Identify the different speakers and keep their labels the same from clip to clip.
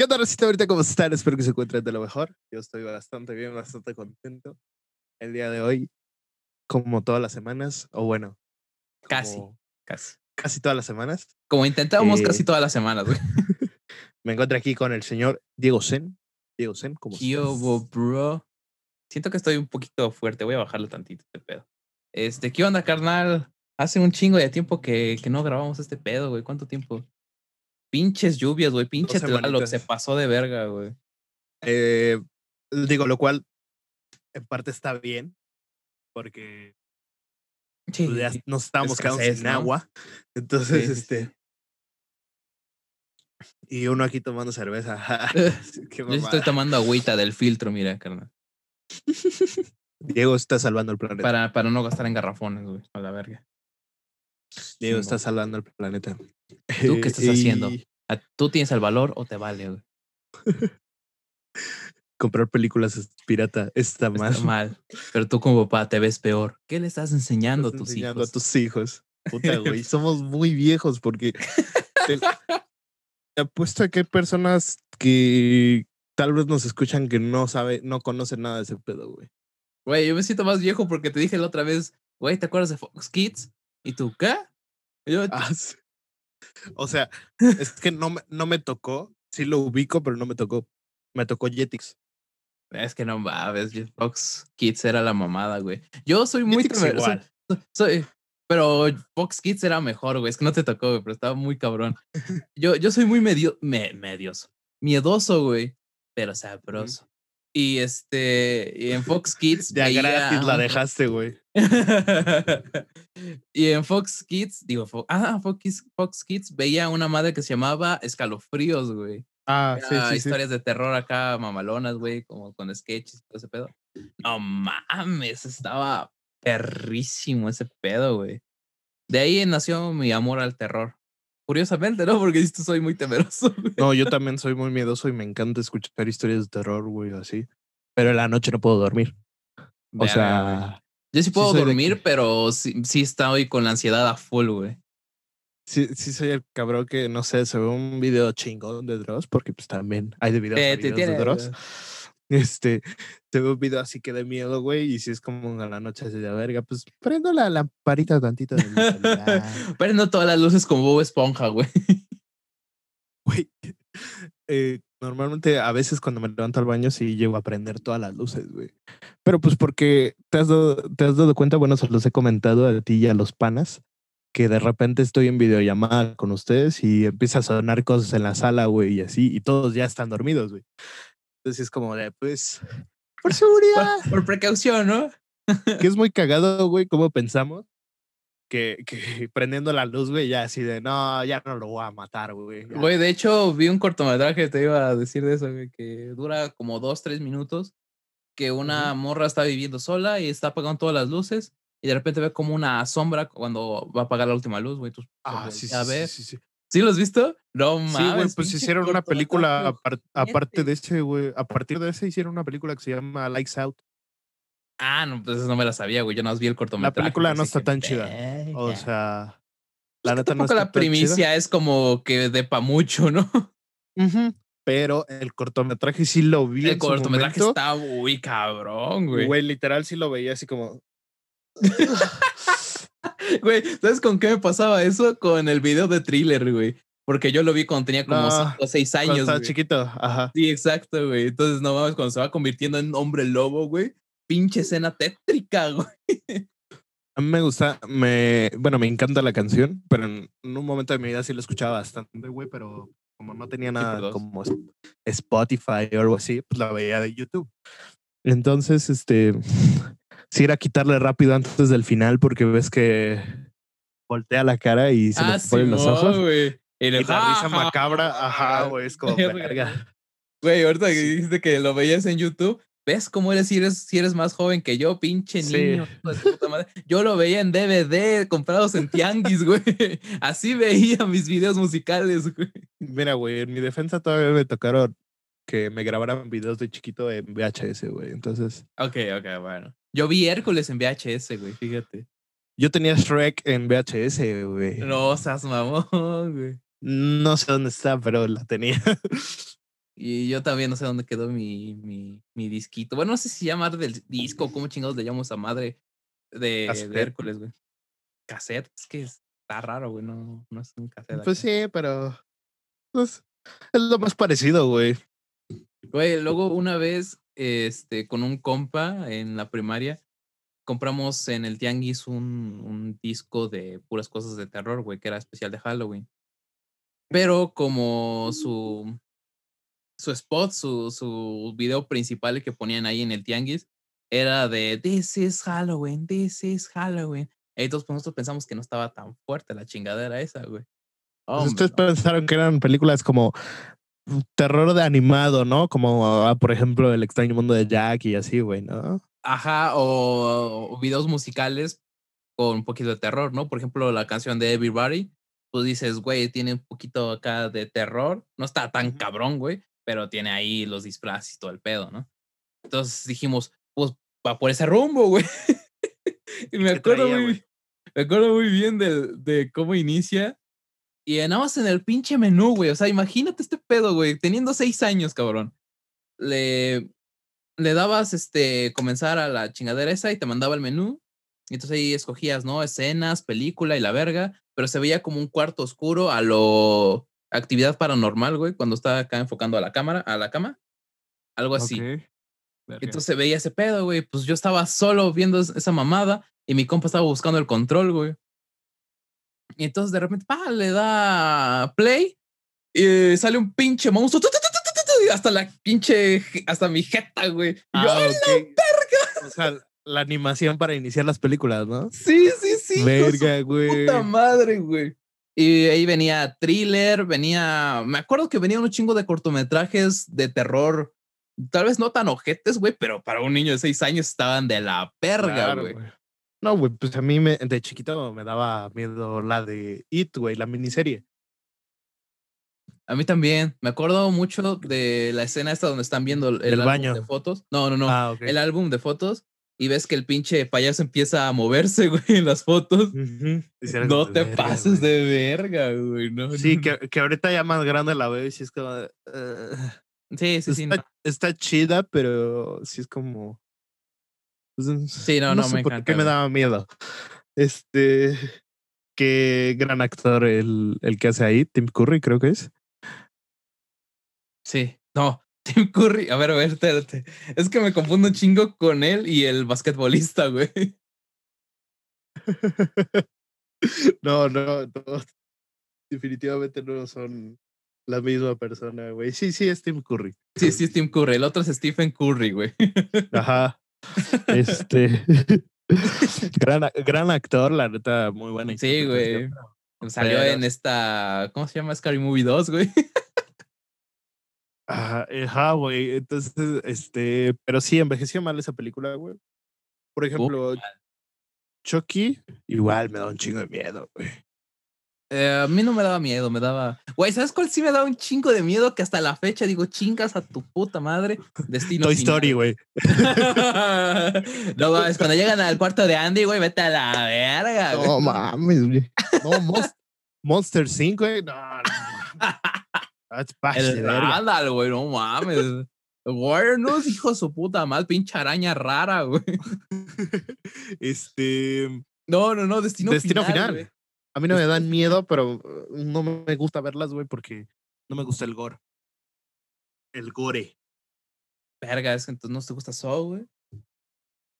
Speaker 1: ¿Qué onda, Rosita? Ahorita, ¿cómo están? Espero que se encuentren de lo mejor. Yo estoy bastante bien, bastante contento. El día de hoy, como todas las semanas, o bueno,
Speaker 2: Casi, casi.
Speaker 1: casi todas las semanas,
Speaker 2: Como intentamos
Speaker 1: Eh,
Speaker 2: casi todas las semanas, güey.
Speaker 1: me encuentro aquí con el señor Diego Zen. Diego Zen, ¿cómo
Speaker 2: hubo, bro? Siento que estoy un poquito fuerte. Voy a bajarle tantito este pedo. Este, ¿qué onda, carnal? Hace un chingo de tiempo que, que no grabamos este pedo, güey. ¿Cuánto tiempo? Pinches lluvias, güey. Pinche Tlaloc
Speaker 1: semanitas.
Speaker 2: se pasó de verga, güey.
Speaker 1: Eh, digo, lo cual en parte está bien, porque
Speaker 2: Sí,
Speaker 1: pues, ya nos estábamos quedando sin
Speaker 2: ¿no?
Speaker 1: agua. Entonces,
Speaker 2: Sí,
Speaker 1: este. Y uno aquí tomando cerveza.
Speaker 2: Yo estoy tomando agüita del filtro, mira, carnal.
Speaker 1: Diego está salvando el planeta.
Speaker 2: Para, para no gastar en garrafones, güey. A la verga.
Speaker 1: Diego
Speaker 2: Chingón.
Speaker 1: está salvando el planeta.
Speaker 2: ¿Tú qué estás haciendo?
Speaker 1: Y
Speaker 2: ¿A- ¿Tú tienes el valor o te vale, güey?
Speaker 1: Comprar películas es pirata está mal.
Speaker 2: Está mal. Pero tú como papá te ves peor. ¿Qué le estás enseñando
Speaker 1: Estás
Speaker 2: a tus
Speaker 1: enseñando
Speaker 2: hijos?
Speaker 1: a tus hijos. Puta, güey. Somos muy viejos porque te, te apuesto a que hay personas que tal vez nos escuchan que no sabe, no conocen nada de ese pedo, güey.
Speaker 2: Güey, yo me siento más viejo porque te dije la otra vez, güey, ¿te acuerdas de Fox Kids? ¿Y tú qué? Y yo,
Speaker 1: Ah, sí. O sea, es que no me, no me tocó. Sí lo ubico, pero no me tocó. Me tocó Jetix.
Speaker 2: es que no mames, Fox Kids era la mamada, güey. Yo soy muy
Speaker 1: igual.
Speaker 2: Soy, pero Fox Kids era mejor, güey. Es que no te tocó, güey, pero estaba muy cabrón. Yo, yo soy muy medio, me, medioso. Miedoso, güey, pero sabroso. Y este, y en Fox Kids.
Speaker 1: Ya
Speaker 2: veía
Speaker 1: gratis la dejaste, güey.
Speaker 2: y en Fox Kids, digo, Fo- ah, Fox, Kids- Fox Kids veía una madre que se llamaba Escalofríos, güey.
Speaker 1: Ah,
Speaker 2: Era historias de terror acá, mamalonas, güey, como con sketches y todo ese pedo. No mames, estaba perrísimo ese pedo, güey. De ahí nació mi amor al terror. Curiosamente, ¿no? Porque esto soy muy temeroso, güey.
Speaker 1: No, yo también soy muy miedoso y me encanta escuchar historias de terror, güey, así. Pero en la noche no puedo dormir. O
Speaker 2: güey.
Speaker 1: sea,
Speaker 2: yo sí puedo
Speaker 1: de
Speaker 2: dormir, pero sí, sí estoy con la ansiedad a full, güey.
Speaker 1: sí, sí soy el cabrón que, no sé, se ve un video chingón de Dross, porque pues también hay de videos, a
Speaker 2: Eh, te
Speaker 1: videos
Speaker 2: tiene-
Speaker 1: de Dross. Este, se ve un video así que de miedo, güey, y si es como en la noche así de verga, pues prendo la lamparita tantito de.
Speaker 2: Prendo todas las luces como Bob Esponja, güey.
Speaker 1: Güey, eh, normalmente a veces cuando me levanto al baño sí llego a prender todas las luces, güey. Pero pues porque te has, dado, te has dado cuenta, bueno, se los he comentado a ti y a los panas, que de repente estoy en videollamada con ustedes y empieza a sonar cosas en la sala, güey, y así, y todos ya están dormidos, güey. Entonces es como de, pues, por seguridad.
Speaker 2: Por, por precaución, ¿no?
Speaker 1: que es muy cagado, güey, cómo pensamos. Que, que prendiendo la luz, güey, ya así de, no, ya no lo voy a matar, güey. ya".
Speaker 2: Güey, de hecho, vi un cortometraje, te iba a decir de eso, güey, que dura como dos, tres minutos, que una morra está viviendo sola y está apagando todas las luces y de repente ve como una sombra cuando va a apagar la última luz, güey.
Speaker 1: Ah, sí, sí,
Speaker 2: a
Speaker 1: sí,
Speaker 2: ver.
Speaker 1: sí, sí.
Speaker 2: ¿Sí lo has visto? No mames.
Speaker 1: Sí, güey, pues hicieron una película aparte de ese, güey. A partir de ese hicieron una película que se llama Lights Out.
Speaker 2: Ah, no, pues no me la sabía, güey. Yo no vi el cortometraje.
Speaker 1: película
Speaker 2: pues,
Speaker 1: no está
Speaker 2: que,
Speaker 1: tan chida. O sea, la neta no está
Speaker 2: la
Speaker 1: tan chida.
Speaker 2: primicia es como que de pa' mucho, ¿no?
Speaker 1: Ujú, Pero el cortometraje sí lo vi
Speaker 2: El
Speaker 1: en
Speaker 2: cortometraje está muy cabrón, güey.
Speaker 1: Güey, literal sí lo veía así como...
Speaker 2: Güey, ¿sabes con qué me pasaba eso? Con el video de thriller, güey. Porque yo lo vi cuando tenía como
Speaker 1: No,
Speaker 2: 5 o 6
Speaker 1: Cuando
Speaker 2: años.
Speaker 1: estaba
Speaker 2: güey.
Speaker 1: chiquito, ajá.
Speaker 2: Sí, exacto, güey. Entonces, no mames, cuando se va convirtiendo en hombre lobo, güey. Pinche escena tétrica, güey.
Speaker 1: A mí me gusta, me, bueno, me encanta la canción, pero en, en un momento de mi vida sí lo escuchaba bastante, güey, pero como no tenía nada
Speaker 2: dos.
Speaker 1: como Spotify o algo así, pues la veía de YouTube. Entonces, este, sí era quitarle rápido antes del final porque ves que voltea la cara y se
Speaker 2: ah,
Speaker 1: le ponen los ojos.
Speaker 2: güey. Y,
Speaker 1: Y
Speaker 2: le-
Speaker 1: la risa macabra, ajá, güey, es como
Speaker 2: verga. Güey, ahorita que
Speaker 1: Sí.
Speaker 2: dijiste que lo veías en YouTube, ¿ves cómo eres si eres, si eres más joven que yo, pinche niño? puta madre? Yo lo veía en DVD, comprados en tianguis, güey. Así veía mis videos musicales, güey.
Speaker 1: Mira, güey, en mi defensa todavía me tocaron que me grabaran videos de chiquito en VHS, güey. Entonces,
Speaker 2: Ok, ok, bueno. Yo vi Hércules en VHS, güey, fíjate.
Speaker 1: yo tenía Shrek en VHS, güey.
Speaker 2: No seas mamón, güey.
Speaker 1: No sé dónde está, pero la tenía.
Speaker 2: Y yo también no sé dónde quedó mi, mi, mi disquito. Bueno, no sé si llamar del disco, cómo chingados le llamamos a madre de, Hércules, güey. Cassette, es que está raro, güey, no, no es un cassette.
Speaker 1: Pues
Speaker 2: acá.
Speaker 1: sí, pero. Pues, es lo más parecido, güey.
Speaker 2: Güey, luego una vez, este, con un compa en la primaria, compramos en el Tianguis un, un disco de puras cosas de terror, güey, que era especial de Halloween. Pero como su, su spot, su, su video principal que ponían ahí en el Tianguis, era de This is Halloween, this is Halloween. Y todos pues, nosotros pensamos que no estaba tan fuerte la chingadera esa, güey.
Speaker 1: Pues
Speaker 2: Hombre,
Speaker 1: ustedes
Speaker 2: no.
Speaker 1: pensaron que eran películas como terror de animado, ¿no? Como, ah, por ejemplo, El extraño mundo de Jack y así, güey, ¿no?
Speaker 2: Ajá, o, o videos musicales con un poquito de terror, ¿no? Por ejemplo, la canción de Everybody, tú dices, güey, tiene un poquito acá de terror, no está tan cabrón, güey, pero tiene ahí los disfraces y todo el pedo, ¿no? Entonces dijimos, pues va por ese rumbo, güey. y me
Speaker 1: ¿Qué
Speaker 2: acuerdo,
Speaker 1: traía,
Speaker 2: muy,
Speaker 1: güey?
Speaker 2: me acuerdo muy bien de, de cómo inicia. Y nada más en el pinche menú, güey. O sea, imagínate este pedo, güey. Teniendo seis años, cabrón. Le, le dabas este comenzar a la chingadera esa y te mandaba el menú. Y entonces ahí escogías, ¿no? Escenas, película y la verga. Pero se veía como un cuarto oscuro a lo actividad paranormal, güey, cuando estaba acá enfocando a la cámara, a la cama. Algo así.
Speaker 1: Ok. Verga.
Speaker 2: Entonces se veía ese pedo, güey. Pues yo estaba solo viendo es- esa mamada y mi compa estaba buscando el control, güey. Y entonces de repente, pa, le da play y sale un pinche monstruo. hasta la pinche, hasta mi jeta, güey. Y yo,
Speaker 1: Ah,
Speaker 2: ¡ay,
Speaker 1: ok. O sea, la animación para iniciar las películas, ¿no?
Speaker 2: Sí, sí, sí.
Speaker 1: Verga, güey.
Speaker 2: Puta madre, güey. Y ahí venía thriller, venía. Me acuerdo que venían un chingo de cortometrajes de terror. Tal vez no tan ojetes, güey, pero para un niño de seis años estaban de la perga, güey.
Speaker 1: No, güey, pues a mí me, de chiquito me daba miedo la de It, güey, la miniserie.
Speaker 2: A mí también. Me acuerdo mucho de la escena esta donde están viendo el,
Speaker 1: Del
Speaker 2: álbum
Speaker 1: baño.
Speaker 2: de fotos. No, no, no.
Speaker 1: Ah.
Speaker 2: El álbum de fotos. Y ves que el pinche payaso empieza a moverse, güey, en las fotos. No te
Speaker 1: verga,
Speaker 2: pases
Speaker 1: güey.
Speaker 2: de verga, güey. No,
Speaker 1: Sí,
Speaker 2: no,
Speaker 1: que, que ahorita ya más grande la veo y sí es como.
Speaker 2: no. Sí, sí, sí.
Speaker 1: está,
Speaker 2: no.
Speaker 1: está chida, pero sí es como. pues,
Speaker 2: Sí, no, no,
Speaker 1: sé
Speaker 2: me
Speaker 1: por
Speaker 2: encanta,
Speaker 1: qué me daba miedo. Este. Qué gran actor el, el que hace ahí, Tim Curry, creo que es.
Speaker 2: Sí, no, Tim Curry, a ver, a ver, espérate. Es que me confundo un chingo con él y el basquetbolista, güey.
Speaker 1: no, no, no. Definitivamente no son la misma persona, güey. Sí, sí, es Tim Curry.
Speaker 2: Sí, sí, es Tim Curry. El otro es Stephen Curry, güey.
Speaker 1: Ajá. Este. gran, gran actor, la neta, muy buena.
Speaker 2: Sí, güey. Salió en esta, ¿cómo se llama? Scary Movie 2, güey.
Speaker 1: Ajá, güey. Entonces, este, pero sí, envejeció mal esa película, güey. Por ejemplo, Chucky, igual me da un chingo de miedo, güey.
Speaker 2: Eh, a mí no me daba miedo, me daba. Güey, ¿sabes cuál sí me daba un chingo de miedo? Que hasta la fecha digo, chingas a tu puta madre. Destino
Speaker 1: Toy
Speaker 2: Final.
Speaker 1: Story, güey.
Speaker 2: no mames, cuando llegan al cuarto de Andy, güey, vete a la verga. güey.
Speaker 1: No mames, güey. No, Monst- Monster 5, güey. No, no. Ah,
Speaker 2: El. Randall, güey, no mames. Warner no es hijo de su puta mal, pinche araña rara, güey.
Speaker 1: Este.
Speaker 2: No, no, no, destino,
Speaker 1: Destino
Speaker 2: final.
Speaker 1: Final. A mí no me dan miedo, pero uh, no me gusta verlas, güey, porque no me gusta el gore. El gore.
Speaker 2: Verga, es que entonces no te gusta Saw, güey.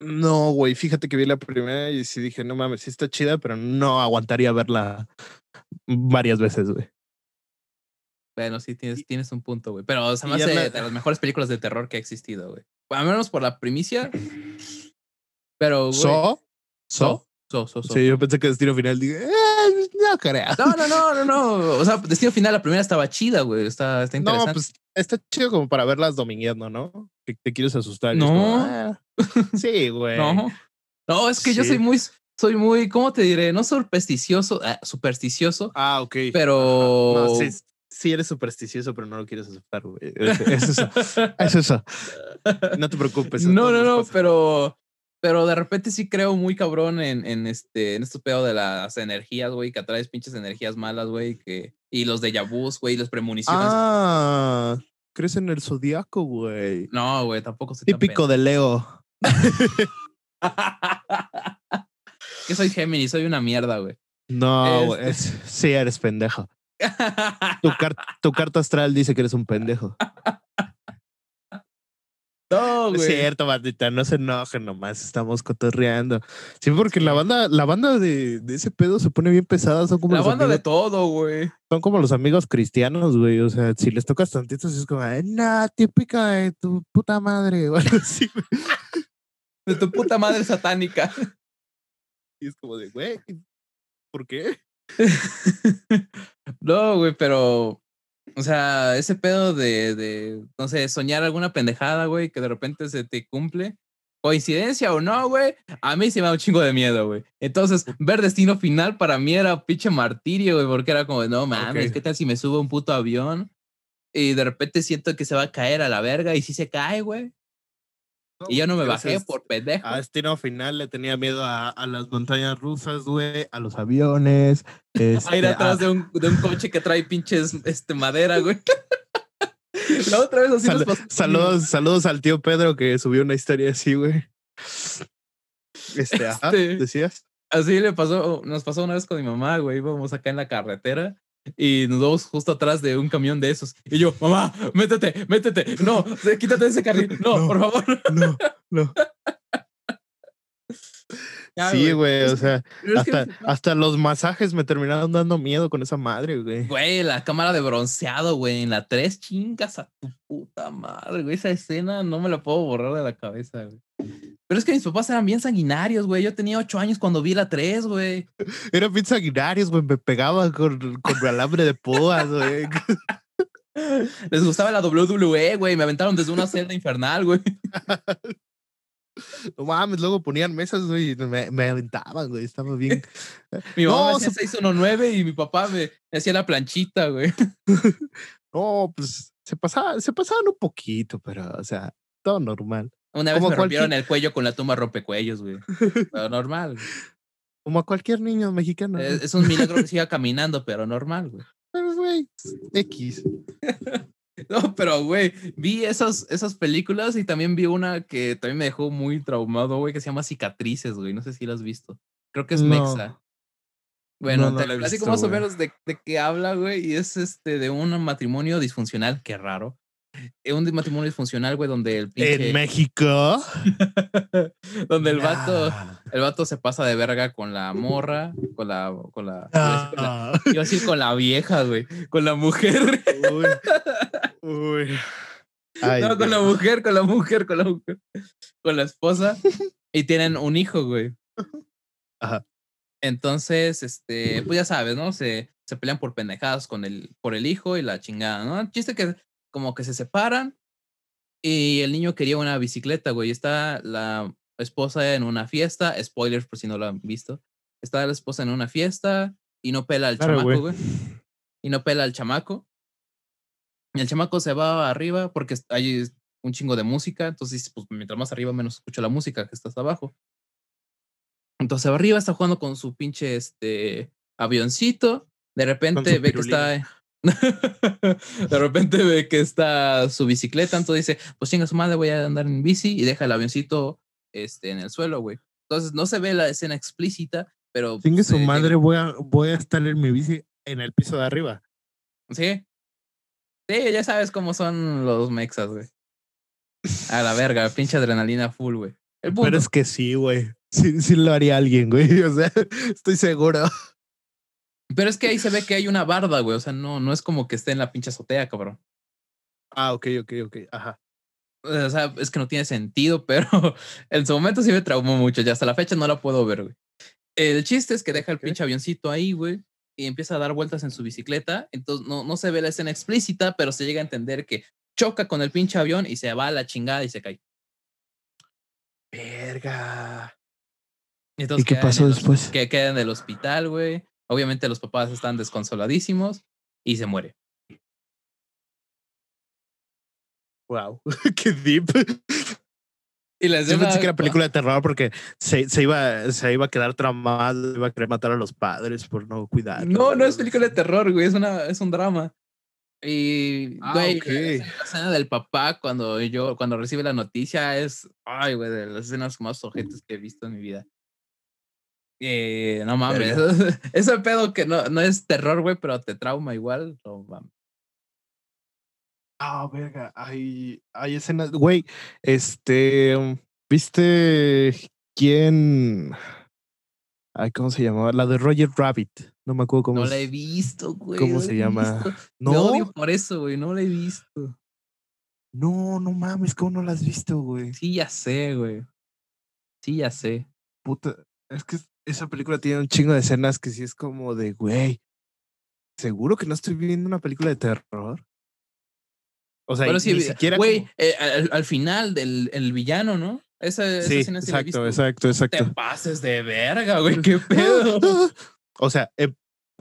Speaker 1: No, güey, fíjate que vi la primera y sí dije, no mames, sí está chida, pero no aguantaría verla varias veces, güey.
Speaker 2: Bueno, sí, tienes, tienes un punto, güey. Pero se me hace
Speaker 1: la-
Speaker 2: de las mejores películas de terror que ha existido, güey. Al menos por la primicia. Pero, güey.
Speaker 1: ¿So?
Speaker 2: So,
Speaker 1: ¿So?
Speaker 2: so.
Speaker 1: Sí, yo pensé que Destino Final, dije, "Eh, no creo.
Speaker 2: No, no, no, no, no. O sea, Destino Final, la primera estaba chida, güey. Está, está
Speaker 1: No,
Speaker 2: interesante.
Speaker 1: pues está chido como para verlas domingueando, ¿no? Que te quieres asustar.
Speaker 2: No.
Speaker 1: como, "Ah". Sí, güey.
Speaker 2: No. No, es que yo soy muy, soy muy, ¿cómo te diré? No supersticioso, ah, supersticioso,
Speaker 1: Ah, ok.
Speaker 2: pero.
Speaker 1: No, sí, sí eres supersticioso, pero no lo quieres aceptar, güey. Es, es eso. Es eso. No te preocupes.
Speaker 2: no, no, no, pero. Pero de repente sí creo muy cabrón en, en este, en estos pedos de las energías, güey, que atraes pinches energías malas, güey, que, y los de vus, güey, y las premoniciones.
Speaker 1: Ah, crees en el zodiaco, güey.
Speaker 2: No, güey, tampoco tan
Speaker 1: Típico de Leo.
Speaker 2: que soy Géminis, soy una mierda, güey.
Speaker 1: No,
Speaker 2: Este-
Speaker 1: es- sí, eres pendejo. Tu, car- tu carta astral dice que eres un pendejo.
Speaker 2: no,
Speaker 1: Es
Speaker 2: güey.
Speaker 1: cierto, bandita, no se enojen nomás, estamos cotorreando. Sí, porque la banda, la banda de, de ese pedo se pone bien pesada, son como
Speaker 2: La
Speaker 1: los
Speaker 2: banda de todo, güey.
Speaker 1: son como los amigos cristianos, güey. O sea, si les tocas tantito, así es como, "Ay, no, típica de tu puta madre, o algo así, güey.
Speaker 2: De tu puta madre satánica.
Speaker 1: Y es como de, güey, ¿por qué?
Speaker 2: no, güey, pero. O sea, ese pedo de, de, no sé, soñar alguna pendejada, güey, que de repente se te cumple. Coincidencia o no, güey, a mí sí me da un chingo de miedo, güey. Entonces, ver Destino Final para mí era pinche martirio, güey, porque era como, no mames. ¿qué tal si me subo a un puto avión? Y de repente siento que se va a caer a la verga y sí se cae, güey. Y yo no me bajé por pendejo.
Speaker 1: A destino final le tenía miedo a, a las montañas rusas, güey, a los aviones.
Speaker 2: a ir
Speaker 1: este,
Speaker 2: atrás
Speaker 1: a-
Speaker 2: de un, de un coche que trae pinches este, madera, güey. La otra vez así
Speaker 1: Sal-
Speaker 2: nos
Speaker 1: saludos, saludos al tío Pedro que subió una historia así, güey. Este, ajá,
Speaker 2: Este-
Speaker 1: decías.
Speaker 2: Así le pasó, nos pasó una vez con mi mamá, güey. Íbamos acá en la carretera y nos vamos justo atrás de un camión de esos. Y yo, mamá, métete, métete. No, quítate de ese carril. No,
Speaker 1: No.
Speaker 2: por favor.
Speaker 1: No, no.
Speaker 2: Ya,
Speaker 1: sí, güey, o sea,
Speaker 2: que-
Speaker 1: hasta, hasta los masajes me terminaron dando miedo con esa madre, güey.
Speaker 2: Güey, la cámara de bronceado, güey, en la 3 chingas a tu puta madre, güey. Esa escena no me la puedo borrar de la cabeza, güey. Pero es que mis papás eran bien sanguinarios, güey. Yo tenía 8 años cuando vi la 3, güey.
Speaker 1: Era bien sanguinarios, güey, me pegaba con, con alambre de púas, güey.
Speaker 2: Les gustaba la WWE, güey. Me aventaron desde una celda infernal, güey.
Speaker 1: No mames, luego ponían mesas, güey, y me, me aventaban, güey, estaba bien.
Speaker 2: Mi mamá
Speaker 1: No,
Speaker 2: me hacía 619 y mi papá me, me hacía la planchita, güey.
Speaker 1: No, pues se pasaba, se pasaban un poquito, pero, o sea, todo normal.
Speaker 2: Una vez
Speaker 1: Como
Speaker 2: me rompieron
Speaker 1: cualquier-
Speaker 2: el cuello con la tumba rompecuellos, güey. Pero normal. güey.
Speaker 1: Como a cualquier niño mexicano. ¿no?
Speaker 2: Es, es un milagro que siga caminando, pero normal, güey.
Speaker 1: Pero, güey, X.
Speaker 2: No, pero, güey, vi esas, esas películas y también vi una que también me dejó muy traumado, güey, que se llama Cicatrices, güey. No sé si la has visto. Creo que es
Speaker 1: No.
Speaker 2: Mexa. Bueno,
Speaker 1: No, no
Speaker 2: te
Speaker 1: la
Speaker 2: platico
Speaker 1: visto,
Speaker 2: más o menos de, de qué habla, güey, y es este de un matrimonio disfuncional, qué raro. Eh, Un matrimonio disfuncional, güey, donde el pinche.
Speaker 1: En México.
Speaker 2: donde el vato,
Speaker 1: Nah.
Speaker 2: el vato se pasa de verga con la morra, con la, con la, decir con la- iba a decir con la vieja, güey, con la mujer.
Speaker 1: Uy. Uy. Ay,
Speaker 2: no, con la mujer, con la mujer, con la mujer, con la esposa. Y tienen un hijo, güey.
Speaker 1: Ajá.
Speaker 2: Entonces, este, pues ya sabes, ¿no? Se, se pelean por pendejadas con el, por el hijo y la chingada, ¿no? El chiste que como que se separan y el niño quería una bicicleta, güey. Está la esposa en una fiesta, spoilers por si no lo han visto. Está la esposa en una fiesta y no pela al
Speaker 1: Claro,
Speaker 2: chamaco,
Speaker 1: güey.
Speaker 2: Y no pela al chamaco. Y el chamaco se va arriba porque hay un chingo de música. Entonces, pues mientras más arriba, menos escucho la música que está hasta abajo. Entonces arriba, está jugando con su pinche este avioncito. De repente ve que está. de repente ve que está su bicicleta. Entonces dice: Pues chinga su madre, voy a andar en bici y deja el avioncito este, en el suelo, güey. Entonces no se ve la escena explícita, pero. Pues,
Speaker 1: su
Speaker 2: eh,
Speaker 1: madre, voy a, voy a estar en mi bici en el piso de arriba.
Speaker 2: Sí. Sí, ya sabes cómo son los mexas, güey. A la verga, pinche adrenalina full, güey.
Speaker 1: Pero es que sí, güey. Sí, sí lo haría alguien, güey. O sea, estoy seguro.
Speaker 2: Pero es que ahí se ve que hay una barda, güey. O sea, no, no es como que esté en la pinche azotea, cabrón.
Speaker 1: Ah, ok, ok, ok. Ajá.
Speaker 2: O sea, es que no tiene sentido, pero en su momento sí me traumó mucho. Ya hasta la fecha no la puedo ver, güey. El chiste es que deja el
Speaker 1: Ok.
Speaker 2: pinche avioncito ahí, güey, y empieza a dar vueltas en su bicicleta. Entonces no, no se ve la escena explícita, pero se llega a entender que choca con el pinche avión y se va a la chingada y se cae.
Speaker 1: Verga.
Speaker 2: Entonces
Speaker 1: ¿Y qué pasó después?
Speaker 2: Que queda en el hospital, güey. Obviamente los papás están desconsoladísimos y se muere.
Speaker 1: Wow. Qué deep.
Speaker 2: Y la
Speaker 1: Yo pensé que era película de terror porque se, se, iba, se iba a quedar traumado, iba a querer matar a los padres por no cuidar.
Speaker 2: No, no es película de terror, güey. Es, una, es un drama. Y,
Speaker 1: Ah,
Speaker 2: güey, la escena del papá cuando yo, cuando recibe la noticia es, ay, güey, de las escenas más ojetes que he visto en mi vida. Eh, no mames, ese pedo que no, no es terror, güey, pero te trauma igual, no mames.
Speaker 1: Ah, verga, hay, hay escenas, güey, este, um, ¿viste quién? Ay, ¿cómo se llamaba? La de Roger Rabbit. No me acuerdo cómo,
Speaker 2: No
Speaker 1: es-
Speaker 2: la he visto, güey.
Speaker 1: ¿cómo
Speaker 2: no
Speaker 1: se llama?
Speaker 2: visto.
Speaker 1: No,
Speaker 2: Me odio por eso, güey, no la he visto.
Speaker 1: no, no mames, ¿cómo no la has visto, güey?
Speaker 2: Sí, ya sé, güey. Sí, ya sé.
Speaker 1: Puta, es que esa película tiene un chingo de escenas que sí es como de, güey, ¿seguro que no estoy viendo una película de terror? O sea,
Speaker 2: Pero sí,
Speaker 1: ni siquiera
Speaker 2: güey,
Speaker 1: como-
Speaker 2: eh, al, al final del el villano, ¿no? Esa, esa
Speaker 1: Sí,
Speaker 2: escena sí la he
Speaker 1: exacto,
Speaker 2: visto.
Speaker 1: exacto, exacto.
Speaker 2: Te pases de verga, güey, qué pedo.
Speaker 1: O sea, eh,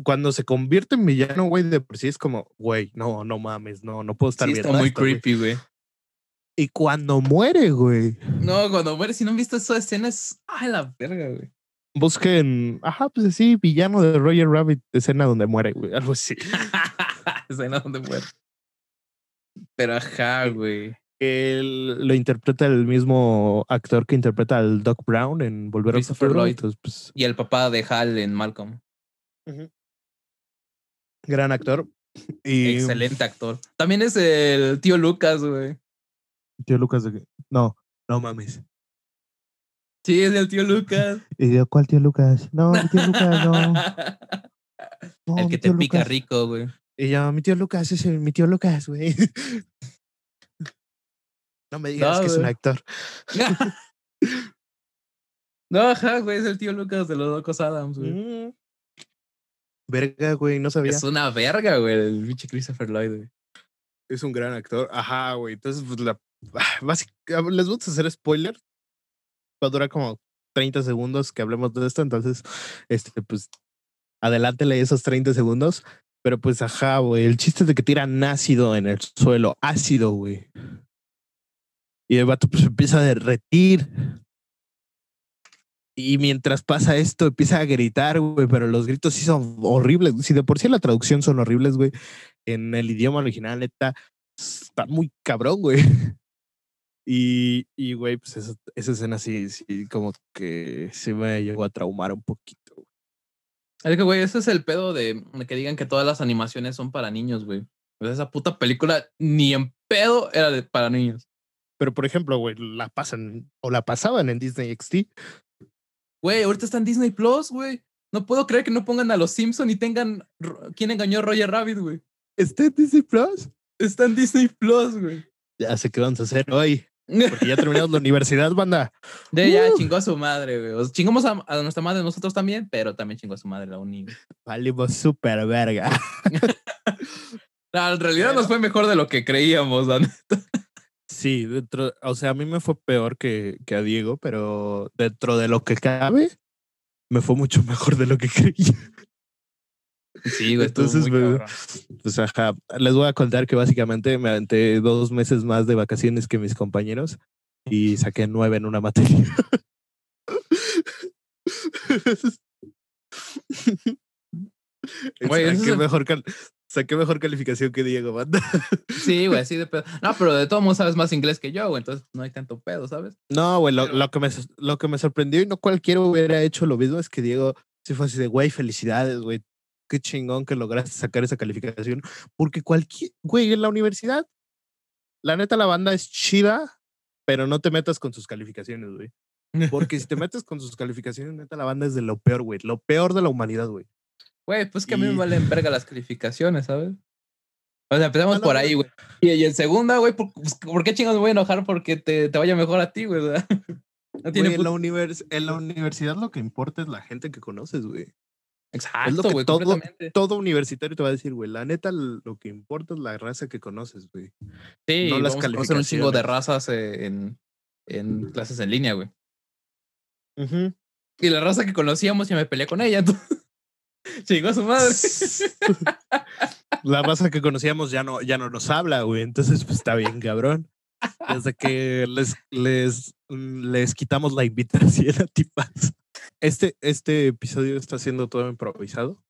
Speaker 1: cuando se convierte en villano, güey, de por sí es como, güey, no, no mames, no, no puedo estar
Speaker 2: Sí,
Speaker 1: viendo
Speaker 2: está muy
Speaker 1: esto, güey".
Speaker 2: creepy, güey.
Speaker 1: Y cuando muere, güey,
Speaker 2: No, cuando muere, si no han visto esa escena, es. Ay, la verga, güey.
Speaker 1: Busquen, ajá, pues sí, villano de Roger Rabbit, escena donde muere, güey, algo así.
Speaker 2: escena donde muere. Pero ajá, güey.
Speaker 1: Él lo interpreta el mismo actor que interpreta al Doc Brown en Volver
Speaker 2: Christopher
Speaker 1: Futuro.
Speaker 2: Lloyd.
Speaker 1: Entonces, pues,
Speaker 2: Y el papá de Hal en Malcolm.
Speaker 1: gran actor. Y
Speaker 2: Excelente actor. También es el tío Lucas, güey.
Speaker 1: Tío Lucas de No, no mames.
Speaker 2: Sí, es el tío Lucas.
Speaker 1: ¿Y yo cuál tío Lucas? No, mi tío Lucas, no. no,
Speaker 2: el que te pica
Speaker 1: Lucas.
Speaker 2: rico, güey.
Speaker 1: Y yo, mi tío Lucas es el, mi tío Lucas, güey. No me digas
Speaker 2: No,
Speaker 1: que es un actor.
Speaker 2: no, ajá, güey, es el tío Lucas de los locos Adams, güey.
Speaker 1: Mm. Verga, güey, no sabía.
Speaker 2: Es una verga, güey, el pinche Christopher Lloyd, güey.
Speaker 1: Es un gran actor. Ajá, güey. Entonces, pues la. básic- Les voy a hacer spoiler. Va a durar como 30 segundos que hablemos de esto. Entonces, este, pues. Adelántele esos 30 segundos. Pero pues, ajá, güey. El chiste es de que tiran ácido en el suelo. Ácido, güey. Y el vato pues empieza a derretir. Y mientras pasa esto, empieza a gritar, güey, pero los gritos sí son horribles. Si de por sí la traducción son horribles, güey, en el idioma original, neta, está muy cabrón, güey. Y, y güey, pues esa, esa escena sí, sí, como que se me llegó a traumar un poquito. güey.
Speaker 2: Es que, güey, ese es el pedo de, que digan que todas las animaciones son para niños, güey. Esa puta película ni en pedo era de, para niños.
Speaker 1: Pero, por ejemplo, güey, la pasan o la pasaban en Disney XD.
Speaker 2: Güey, ahorita está en Disney Plus, güey. No puedo creer que no pongan a los Simpson y tengan quién engañó a Roger Rabbit, güey.
Speaker 1: ¿Está en Disney Plus?
Speaker 2: Está en Disney Plus, güey.
Speaker 1: Ya sé qué vamos a hacer hoy, porque ya terminamos la universidad, banda.
Speaker 2: De ya
Speaker 1: Uh.
Speaker 2: chingó a su madre, güey. O sea, chingamos a, a nuestra madre nosotros también, pero también chingó a su madre la uni.
Speaker 1: Valimos súper verga.
Speaker 2: No, en realidad nos fue mejor de lo que creíamos, la neta.
Speaker 1: Sí, dentro, o sea, a mí me fue peor que, que a Diego, pero dentro de lo que cabe, me fue mucho mejor de lo que creía.
Speaker 2: Sí, güey,
Speaker 1: Entonces,
Speaker 2: muy cabrón.
Speaker 1: Pues ajá, les voy a contar que básicamente me aventé dos meses más de vacaciones que mis compañeros y saqué nueve en una materia.
Speaker 2: Güey,
Speaker 1: saqué, mejor cal- saqué mejor calificación que Diego, banda.
Speaker 2: Sí, güey, así de pedo. No, pero de todos modos sabes más inglés que yo, güey, entonces no hay tanto pedo, ¿sabes?
Speaker 1: No, güey, lo,
Speaker 2: Pero-
Speaker 1: lo que me, lo que me sorprendió y no cualquiera hubiera hecho lo mismo es que Diego sí fue así de, güey, felicidades, güey. Qué chingón que lograste sacar esa calificación. Porque cualquier, güey, en la universidad, la neta, la banda es chida, pero no te metas con sus calificaciones, güey. Porque si te metes con sus calificaciones, neta, la banda es de lo peor, güey. Lo peor de la humanidad, güey.
Speaker 2: Güey, pues que a mí me
Speaker 1: Y-
Speaker 2: valen verga las calificaciones, ¿sabes? O sea, empezamos
Speaker 1: Ah, no,
Speaker 2: por ahí, güey. Y, y en segunda, güey, ¿por, pues, ¿por qué chingados me voy a enojar porque te, te vaya mejor a ti, güey? No tiene
Speaker 1: Güey, en, la univers- en la universidad lo que importa es la gente que conoces, güey.
Speaker 2: Exacto,
Speaker 1: que
Speaker 2: güey,
Speaker 1: todo- universitario te va a decir, güey, la neta, lo que importa es la raza que conoces, güey.
Speaker 2: Sí,
Speaker 1: no las
Speaker 2: vamos a un chingo de razas en, en clases en línea, güey.
Speaker 1: Ujú.
Speaker 2: Y la raza que conocíamos ya me peleé con ella, entonces. Chingó a su madre.
Speaker 1: La raza que conocíamos ya no, ya no nos habla, güey. Entonces, pues está bien, cabrón. Desde que les, les, les quitamos la invitación a tipas. Este, este episodio está siendo todo improvisado.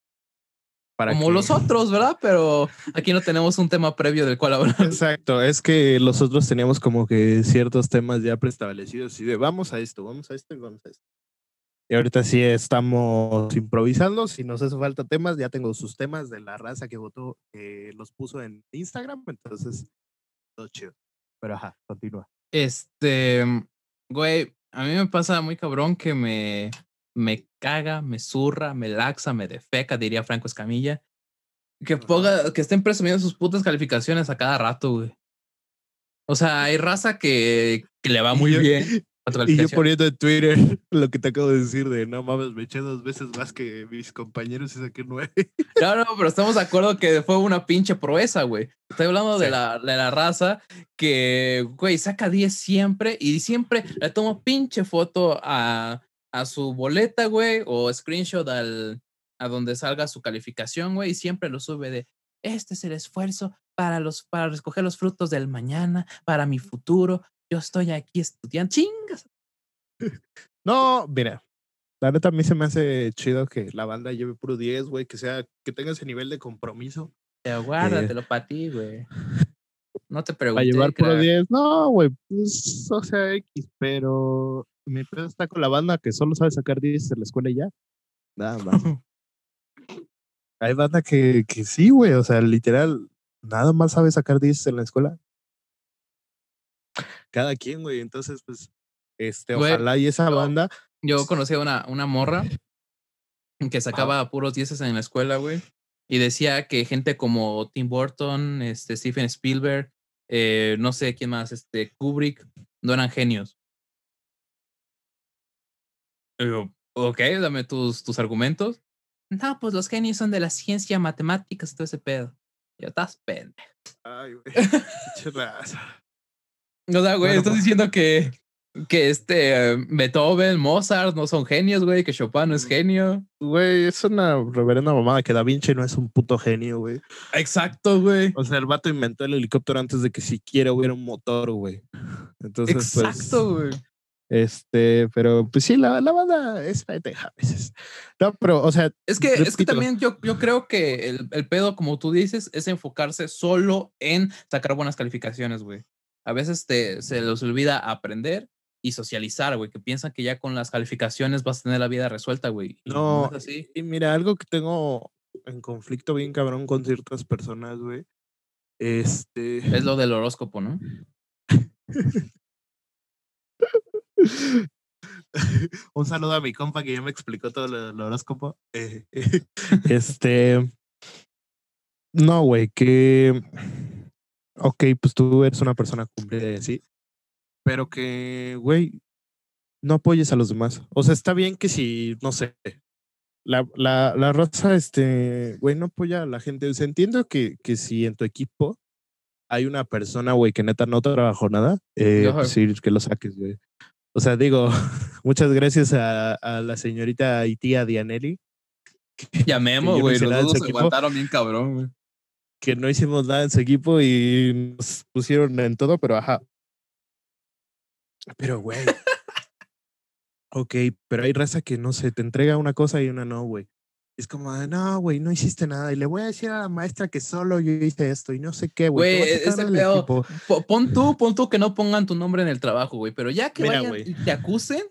Speaker 1: Para
Speaker 2: Como
Speaker 1: que-
Speaker 2: los otros, ¿verdad? Pero aquí no tenemos un tema previo del cual hablar.
Speaker 1: Exacto, es que los otros teníamos como que ciertos temas ya preestablecidos y de vamos a esto, vamos a esto y vamos a esto. Y ahorita sí estamos improvisando, si nos hace falta temas, ya tengo sus temas de la raza que votó, que los puso en Instagram, entonces todo chido. Pero ajá, continúa.
Speaker 2: Este, güey, a mí me pasa muy cabrón que me, me caga, me zurra, me laxa, me defeca, diría Franco Escamilla. Que, ponga, que estén presumiendo sus putas calificaciones a cada rato, güey. O sea, hay raza que, que le va muy bien.
Speaker 1: Y yo poniendo en Twitter lo que te acabo de decir de no mames, me eché dos veces más que mis compañeros y saqué nueve.
Speaker 2: No, no, pero estamos de acuerdo que fue una pinche proeza, güey. Estoy hablando de, la, de la raza que, güey, saca 10 siempre y siempre le tomo pinche foto a, a su boleta, güey, o screenshot al, a donde salga su calificación, güey, y siempre lo sube de, este es el esfuerzo para, los, para recoger los frutos del mañana, para mi futuro. Yo estoy aquí estudiando. Chingas.
Speaker 1: No, mira, la neta a mí se me hace chido que la banda lleve puro 10, güey, que sea, que tenga ese nivel de compromiso.
Speaker 2: Pero guárdatelo para ti, güey. No te
Speaker 1: Para
Speaker 2: pregunté.
Speaker 1: llevar puro
Speaker 2: crack.
Speaker 1: 10, no, güey, pues, o sea, X, pero mi pedo está con la banda que solo sabe sacar 10 en la escuela y ya. Nada más. Hay banda que, que sí, güey, o sea, literal, nada más sabe sacar 10 en la escuela. Cada quien, güey, entonces, pues, este,
Speaker 2: Güey,
Speaker 1: ojalá y esa banda,
Speaker 2: Yo conocí a una, una morra que sacaba puros dieces en la escuela, güey. Y decía que gente como Tim Burton, este, Stephen Spielberg, eh, no sé quién más, este, Kubrick, no eran genios. Y yo, ok, dame tus, tus argumentos. No, pues los genios son de la ciencia, matemáticas, todo ese pedo. Yo, estás pendejo.
Speaker 1: ay, güey.
Speaker 2: O sea, güey,
Speaker 1: Bueno,
Speaker 2: estás
Speaker 1: pues-
Speaker 2: diciendo que, que este Beethoven, Mozart no son genios, güey, que Chopin no es
Speaker 1: Mm.
Speaker 2: genio.
Speaker 1: Güey, es una reverenda mamada que Da Vinci no es un puto genio, güey.
Speaker 2: Exacto, güey.
Speaker 1: O sea, el vato inventó el helicóptero antes de que siquiera hubiera un motor, güey. Entonces,
Speaker 2: Exacto,
Speaker 1: pues,
Speaker 2: güey.
Speaker 1: este, pero pues sí, la, la banda es pendeja a veces. No, pero, o sea,
Speaker 2: Es que, es que también yo, yo creo que el, el pedo, como tú dices, es enfocarse solo en sacar buenas calificaciones, güey. A veces te, se les olvida aprender y socializar, güey, que piensan que ya con las calificaciones vas a tener la vida resuelta, güey. y
Speaker 1: No,
Speaker 2: es así.
Speaker 1: y mira, algo que tengo en conflicto bien cabrón con ciertas personas, güey. Este.
Speaker 2: Es lo del horóscopo, ¿no?
Speaker 1: Un saludo a mi compa que ya me explicó todo lo del horóscopo. Eh, este. No, güey, que. Ok, pues tú eres una persona cumplida y así. Pero que, güey, no apoyes a los demás. O sea, está bien que si, no sé. La, la, la raza, este, güey, no apoya a la gente. O sea, entiendo que, que si en tu equipo hay una persona, güey, que neta no trabajó nada, eh, pues sí, que lo saques, güey. O sea, digo, muchas gracias a, a la señorita y tía Dianelli,
Speaker 2: Llamemos, güey. Los dos se aguantaron bien cabrón, güey.
Speaker 1: Que no hicimos nada en su equipo y nos pusieron en todo, pero ajá. Pero, güey. ok, pero hay raza que no sé, te entrega una cosa y una no, güey. Es como, no, güey, no hiciste nada. Y le voy a decir a la maestra que solo yo hice esto y no sé qué, güey.
Speaker 2: Güey, ese pedo-
Speaker 1: equipo".
Speaker 2: Po- Pon tú, pon tú que no pongan tu nombre en el trabajo, güey. Pero ya que
Speaker 1: Mira,
Speaker 2: vayan y te acusen,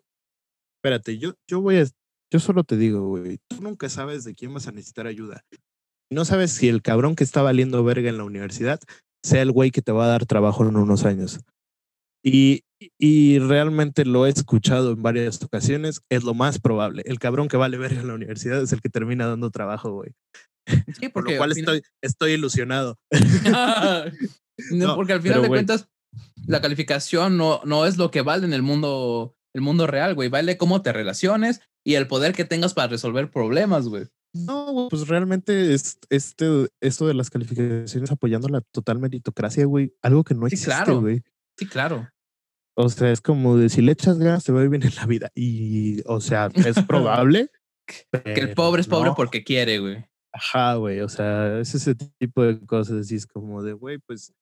Speaker 1: Espérate, yo, yo voy a. Yo solo te digo, güey. Tú nunca sabes de quién vas a necesitar ayuda. No sabes si el cabrón que está valiendo verga en la universidad sea el güey que te va a dar trabajo en unos años. Y, y realmente lo he escuchado en varias ocasiones. Es lo más probable. El cabrón que vale verga en la universidad es el que termina dando trabajo, güey.
Speaker 2: sí,
Speaker 1: Por
Speaker 2: porque
Speaker 1: lo cual
Speaker 2: final-
Speaker 1: estoy, estoy ilusionado.
Speaker 2: no,
Speaker 1: No,
Speaker 2: porque al final de
Speaker 1: güey.
Speaker 2: cuentas, la calificación no, no es lo que vale en el mundo, el mundo real, güey. Vale cómo te relaciones y el poder que tengas para resolver problemas, güey.
Speaker 1: No, pues realmente es, este, esto de las calificaciones apoyando la total meritocracia, güey. Algo que no
Speaker 2: Sí,
Speaker 1: existe,
Speaker 2: claro.
Speaker 1: güey.
Speaker 2: Sí, claro.
Speaker 1: O sea, es como de si le echas ganas te va a ir bien en la vida. Y, o sea, es probable.
Speaker 2: Que el pobre es pobre
Speaker 1: no.
Speaker 2: porque quiere, güey.
Speaker 1: Ajá, güey. O sea, es ese tipo de cosas. Y es como de, güey, pues,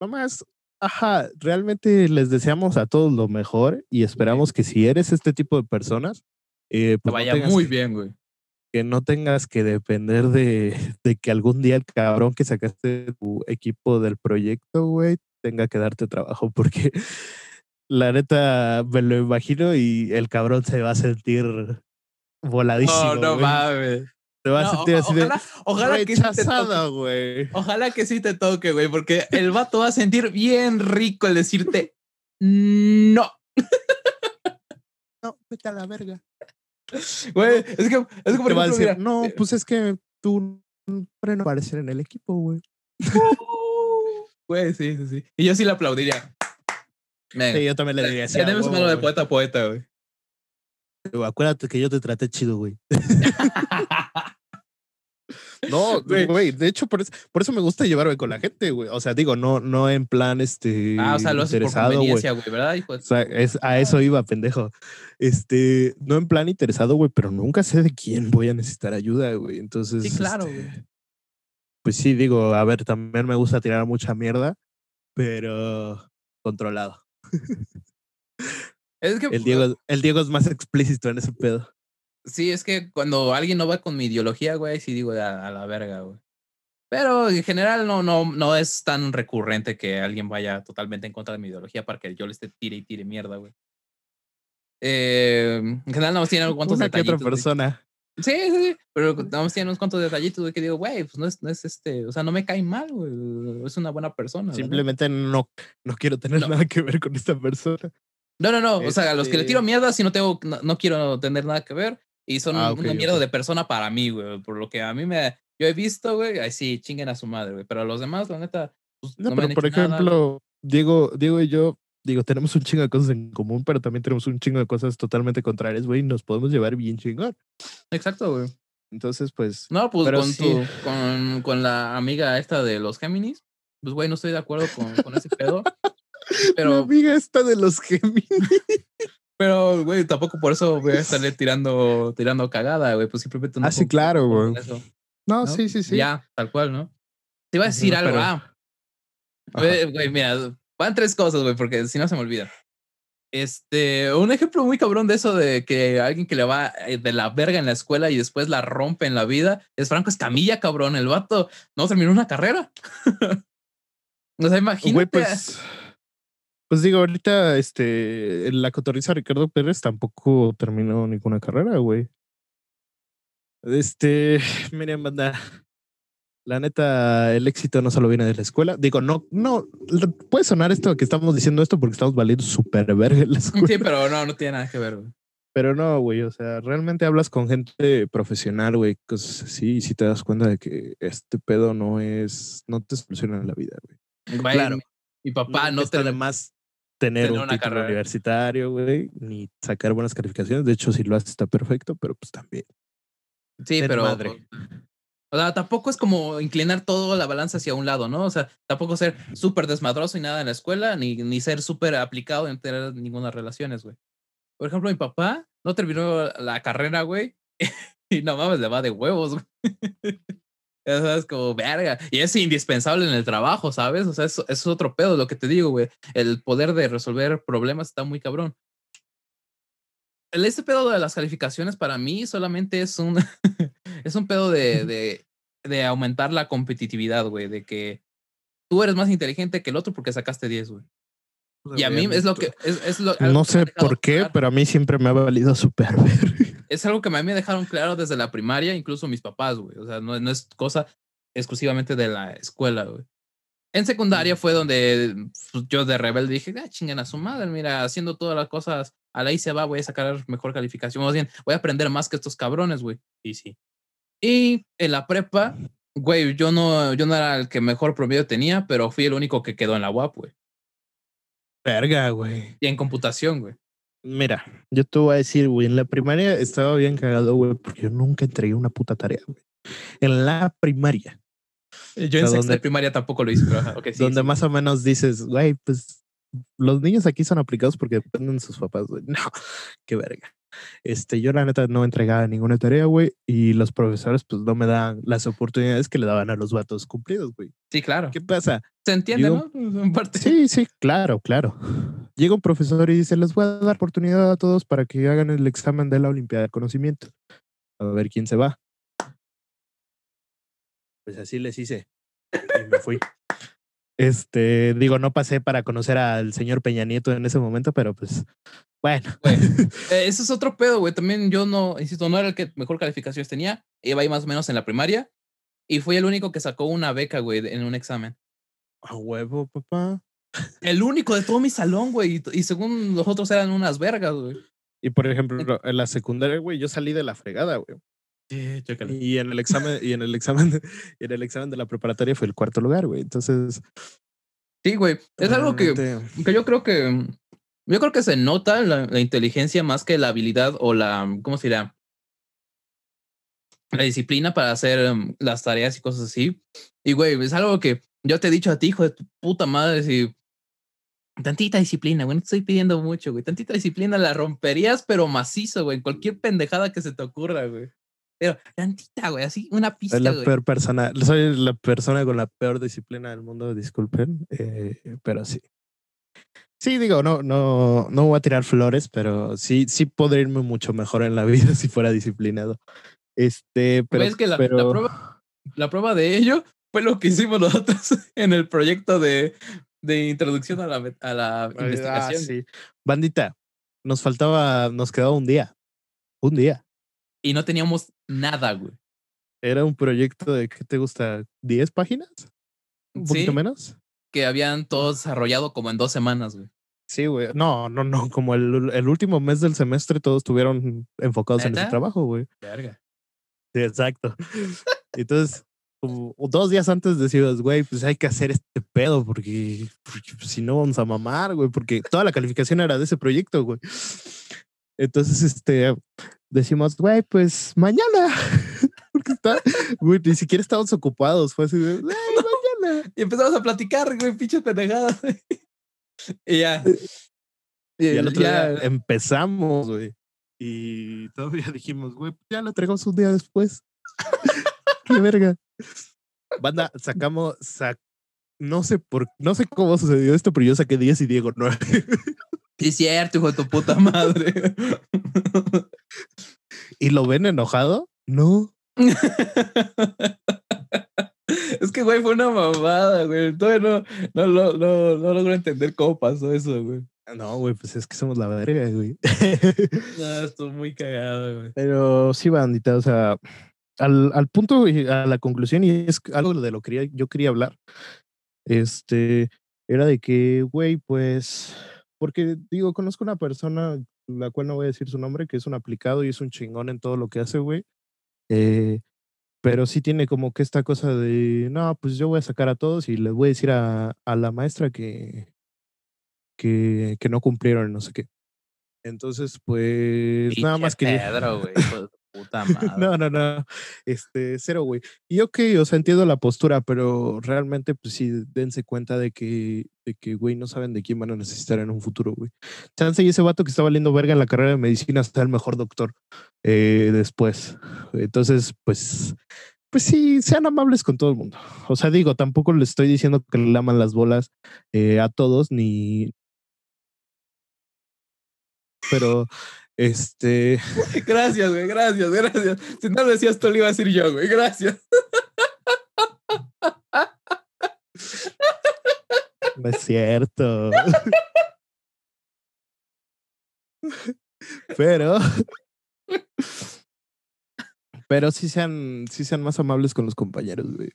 Speaker 1: nomás, ajá, realmente les deseamos a todos lo mejor y esperamos que si eres este tipo de personas, eh,
Speaker 2: Te
Speaker 1: pues no
Speaker 2: vaya muy
Speaker 1: que-
Speaker 2: bien, güey.
Speaker 1: Que no tengas que depender de, de que algún día el cabrón que sacaste de tu equipo del proyecto, güey, tenga que darte trabajo, porque la neta me lo imagino y el cabrón se va a sentir voladísimo.
Speaker 2: No, no
Speaker 1: güey.
Speaker 2: mames.
Speaker 1: Se va a sentir así de
Speaker 2: ojalá, que te
Speaker 1: güey.
Speaker 2: Ojalá que sí te toque, güey, porque el vato va a sentir bien rico el decirte no.
Speaker 1: No, vete a la verga.
Speaker 2: Güey, es que, es que por ejemplo,
Speaker 1: decir,
Speaker 2: mira,
Speaker 1: no,
Speaker 2: eh,
Speaker 1: pues es que tú no aparecer en el equipo, güey.
Speaker 2: Güey, sí, sí, sí. Y yo sí le aplaudiría.
Speaker 1: Sí, yo también le diría así. a
Speaker 2: Tenemos mano de poeta a poeta, güey.
Speaker 1: Acuérdate que yo te traté chido, güey. No,
Speaker 2: Güey.
Speaker 1: de hecho, por eso, por eso me gusta llevarme con la gente, güey. O sea, digo, no, no en plan este
Speaker 2: Ah, o sea, lo haces por
Speaker 1: interesado,
Speaker 2: conveniencia, güey, ¿verdad? hijo de-
Speaker 1: O sea, es, a eso iba, pendejo. Este, no en plan interesado, güey, pero nunca sé de quién voy a necesitar ayuda, güey. Entonces.
Speaker 2: Sí, claro,
Speaker 1: este,
Speaker 2: güey.
Speaker 1: Pues sí, digo, a ver, también me gusta tirar mucha mierda, pero controlado.
Speaker 2: Es que,
Speaker 1: El Diego, el Diego es más explícito en ese pedo.
Speaker 2: Sí, es que cuando alguien no va con mi ideología, güey, sí digo a, a la verga, güey. Pero en general no, no, no es tan recurrente que alguien vaya totalmente en contra de mi ideología para que yo le esté tire y tire mierda, güey. Eh, en general, nada más tiene unos cuantos
Speaker 1: Una que otra
Speaker 2: detallitos.
Speaker 1: persona.
Speaker 2: Sí, sí, sí, pero nada más tiene unos cuantos detallitos, güey, que digo, güey, pues no es, no es este, o sea, no me cae mal, güey, es una buena persona.
Speaker 1: Simplemente no, no quiero tener
Speaker 2: No.
Speaker 1: nada que ver con esta persona.
Speaker 2: No, no, no. O sea, a los que le tiro
Speaker 1: Este-
Speaker 2: mierda, sí no tengo, no, no quiero tener nada que ver. Y son
Speaker 1: Ah,
Speaker 2: un-
Speaker 1: ok,
Speaker 2: una mierda
Speaker 1: ok.
Speaker 2: de persona para mí, güey. Por lo que a mí me. Yo he visto, güey. Ahí sí, chinguen a su madre, güey. Pero a los demás, la neta. pues,
Speaker 1: No,
Speaker 2: me
Speaker 1: pero
Speaker 2: han
Speaker 1: por
Speaker 2: hecho nada,
Speaker 1: ejemplo, Diego, Diego y yo, digo, tenemos un chingo de cosas en común, pero también tenemos un chingo de cosas totalmente contrarias, güey, y nos podemos llevar bien chingón.
Speaker 2: Exacto, güey.
Speaker 1: Entonces, pues,
Speaker 2: No, pues con,
Speaker 1: sí.
Speaker 2: tu, con, con la amiga esta de los Géminis. Pues, güey, no estoy de acuerdo con, con ese pedo.
Speaker 1: la
Speaker 2: Pero,
Speaker 1: amiga esta de los Géminis.
Speaker 2: Pero, güey, tampoco por eso voy a estarle tirando, tirando cagada, güey. Pues simplemente no.
Speaker 1: Ah, sí, claro, güey. No,
Speaker 2: ¿no?
Speaker 1: sí, sí, sí.
Speaker 2: Ya, tal cual, ¿no? Te iba a decir
Speaker 1: Ujú,
Speaker 2: algo.
Speaker 1: pero-
Speaker 2: Ah, güey, mira, van tres cosas, güey, porque si no se me olvida. Este, un ejemplo muy cabrón de eso de que alguien que le va eh, de la verga en la escuela y después la rompe en la vida es Franco Escamilla, cabrón. El vato no terminó una carrera. o sea, imagínate.
Speaker 1: Güey, pues. Pues digo, ahorita, este, la cotorriza Ricardo Pérez tampoco terminó ninguna carrera, güey. Este, miren, banda. La neta, el éxito no solo viene de la escuela. Digo, no, no, puede sonar esto que estamos diciendo esto porque estamos valiendo súper verga en la escuela.
Speaker 2: Sí, pero no, no tiene nada que ver, güey.
Speaker 1: Pero no, güey, o sea, realmente hablas con gente profesional, güey, cosas así, y si te das cuenta de que este pedo no es, no te soluciona la vida, güey. Claro.
Speaker 2: Mi, mi papá no
Speaker 1: está
Speaker 2: te
Speaker 1: de más tener,
Speaker 2: tener
Speaker 1: un
Speaker 2: una
Speaker 1: título
Speaker 2: carrera.
Speaker 1: universitario, güey, ni sacar buenas calificaciones. De hecho, si lo haces está perfecto, pero pues también.
Speaker 2: Sí,
Speaker 1: Ten
Speaker 2: pero.
Speaker 1: madre.
Speaker 2: O sea, tampoco es como inclinar todo la balanza hacia un lado, ¿no? O sea, tampoco ser súper desmadroso y nada en la escuela, ni, ni ser súper aplicado en tener ninguna relaciones, güey. Por ejemplo, mi papá no terminó la carrera, güey. Y no mames, le va de huevos, güey. Ya sabes, como verga. Y es indispensable en el trabajo, ¿sabes? O sea, eso, eso es otro pedo, lo que te digo, güey. El poder de resolver problemas está muy cabrón. El este pedo de las calificaciones para mí solamente es un es un pedo de, de, de aumentar la competitividad, güey, de que tú eres más inteligente que el otro porque sacaste 10, güey. Y a mí es lo que es, es lo
Speaker 1: No sé por qué, pero a mí siempre me ha valido súper.
Speaker 2: es algo que a mí me dejaron claro desde la primaria, incluso mis papás, güey. O sea, no, no es cosa exclusivamente de la escuela, güey. En secundaria fue donde pues, yo de rebelde dije, ah, chingan a su madre, mira, haciendo todas las cosas a la ahí se va, voy a sacar mejor calificación. Más bien, voy a aprender más que estos cabrones, güey. Y sí. Y en la prepa, güey, yo no, yo no era el que mejor promedio tenía, pero fui el único que quedó en la UAP, güey.
Speaker 1: Verga, güey.
Speaker 2: Y en computación, güey.
Speaker 1: Mira, yo te voy a decir, güey, en la primaria estaba bien cagado, güey, porque yo nunca entregué una puta tarea, güey. En la primaria,
Speaker 2: Yo en
Speaker 1: sea,
Speaker 2: sexta
Speaker 1: donde-
Speaker 2: de primaria tampoco lo hice, pero ajá, ok, sí,
Speaker 1: donde
Speaker 2: sí.
Speaker 1: más o menos dices, güey, pues los niños aquí son aplicados porque dependen de sus papás, güey. No, qué verga. Este, yo la neta no entregaba ninguna tarea, güey, y los profesores pues no me dan las oportunidades que le daban a los vatos cumplidos, güey.
Speaker 2: Sí, claro.
Speaker 1: ¿Qué pasa?
Speaker 2: Se entiende,
Speaker 1: Digo-
Speaker 2: ¿no? En parte.
Speaker 1: Sí, sí, claro, claro. Llega un profesor y dice, les voy a dar oportunidad a todos para que hagan el examen de la Olimpiada de Conocimiento. A ver quién se va. Pues así les hice. Y me fui. Este, digo, no pasé para conocer al señor Peña Nieto en ese momento, pero pues, bueno.
Speaker 2: Eh, ese es otro pedo, güey. También yo no, insisto, no era el que mejor calificaciones tenía. Iba ahí más o menos en la primaria. Y fui el único que sacó una beca, güey, en un examen.
Speaker 1: A huevo, papá.
Speaker 2: El único de todo mi salón, güey. Y, y según los otros eran unas vergas, güey.
Speaker 1: Y por ejemplo, en la secundaria, güey, yo salí de la fregada, güey.
Speaker 2: Sí.
Speaker 1: Y en el examen, y en el examen, de, y en el examen de la preparatoria fue el cuarto lugar, güey. Entonces.
Speaker 2: Sí, güey. Es algo que, que yo creo que. Yo creo que se nota la, la inteligencia más que la habilidad o la. ¿Cómo se dirá? La disciplina para hacer um, las tareas y cosas así. Y, güey, es algo que yo te he dicho a ti, hijo de tu puta madre, si. Tantita disciplina, güey. No te estoy pidiendo mucho, güey. Tantita disciplina la romperías, pero macizo, güey. Cualquier pendejada que se te ocurra, güey. Pero tantita, güey. Así, una pista,
Speaker 1: Soy la
Speaker 2: güey.
Speaker 1: peor persona, soy la persona con la peor disciplina del mundo, disculpen, eh, pero sí. Sí, digo, no, no, no voy a tirar flores, pero sí, sí podría irme mucho mejor en la vida si fuera disciplinado. Este, pero,
Speaker 2: es que la- la
Speaker 1: pero-
Speaker 2: prueba- La prueba de ello fue lo que hicimos nosotros en el proyecto de, de introducción a la, a la
Speaker 1: Ah,
Speaker 2: investigación.
Speaker 1: sí. Bandita, nos faltaba, nos quedaba un día, un día.
Speaker 2: Y no teníamos nada, güey.
Speaker 1: Era un proyecto de, ¿qué te gusta? ¿10 páginas? ¿Un poquito menos?
Speaker 2: Que habían todos desarrollado como en dos semanas, güey.
Speaker 1: Sí, güey. No, no, no. Como el, el último mes del semestre todos estuvieron enfocados en ese trabajo, güey.
Speaker 2: Verga.
Speaker 1: Sí, exacto. Entonces, como dos días antes decías, güey, pues hay que hacer este pedo porque, porque, pues, si no vamos a mamar, güey, porque toda la calificación era de ese proyecto, güey. Entonces, este, decimos, güey, pues mañana. porque está, güey, ni siquiera estábamos ocupados. Fue así de, "Güey, mañana.
Speaker 2: Y empezamos a platicar, güey, pinches pendejadas. y ya.
Speaker 1: Y al otro
Speaker 2: ya-
Speaker 1: día empezamos, güey. Y todavía dijimos, güey, ya lo traigamos un día después. Qué verga. Banda, sacamos, sac- no sé por, no sé cómo sucedió esto, pero yo saqué 10 y Diego 9.
Speaker 2: Sí, es cierto, hijo de tu puta madre.
Speaker 1: ¿Y lo ven enojado? No.
Speaker 2: es que, güey, fue una mamada, güey. Todavía no, no, no, no, no logro entender cómo pasó eso, güey.
Speaker 1: No, güey, pues es que somos la verga, güey.
Speaker 2: No, estuvo muy cagado, güey.
Speaker 1: Pero sí, bandita, o sea, al, al punto y a la conclusión, y es algo de lo que yo quería hablar, este, era de que, güey, pues, porque digo, conozco una persona, la cual no voy a decir su nombre, que es un aplicado y es un chingón en todo lo que hace, güey. Eh, pero sí tiene como que esta cosa de, no, pues yo voy a sacar a todos y les voy a decir a, a la maestra que, que, que no cumplieron, no sé qué. Entonces, pues nada más.
Speaker 2: Pedro, güey, tu puta madre.
Speaker 1: No, no, no. Este, cero, güey. Y ok, o sea, entiendo la postura, pero realmente, pues sí, dense cuenta de que, de que, güey, no saben de quién van a necesitar en un futuro, güey. Chance y ese vato que está valiendo verga en la carrera de medicina está el mejor doctor eh, después. Entonces, pues, pues sí, sean amables con todo el mundo. O sea, digo, tampoco les estoy diciendo que le laman las bolas eh, a todos, ni. Pero, este.
Speaker 2: Gracias, güey, gracias, gracias. Si no lo decías tú, lo iba a decir yo, güey, gracias.
Speaker 1: No es cierto. Pero. Pero sí sean, sí sean más amables con los compañeros, güey.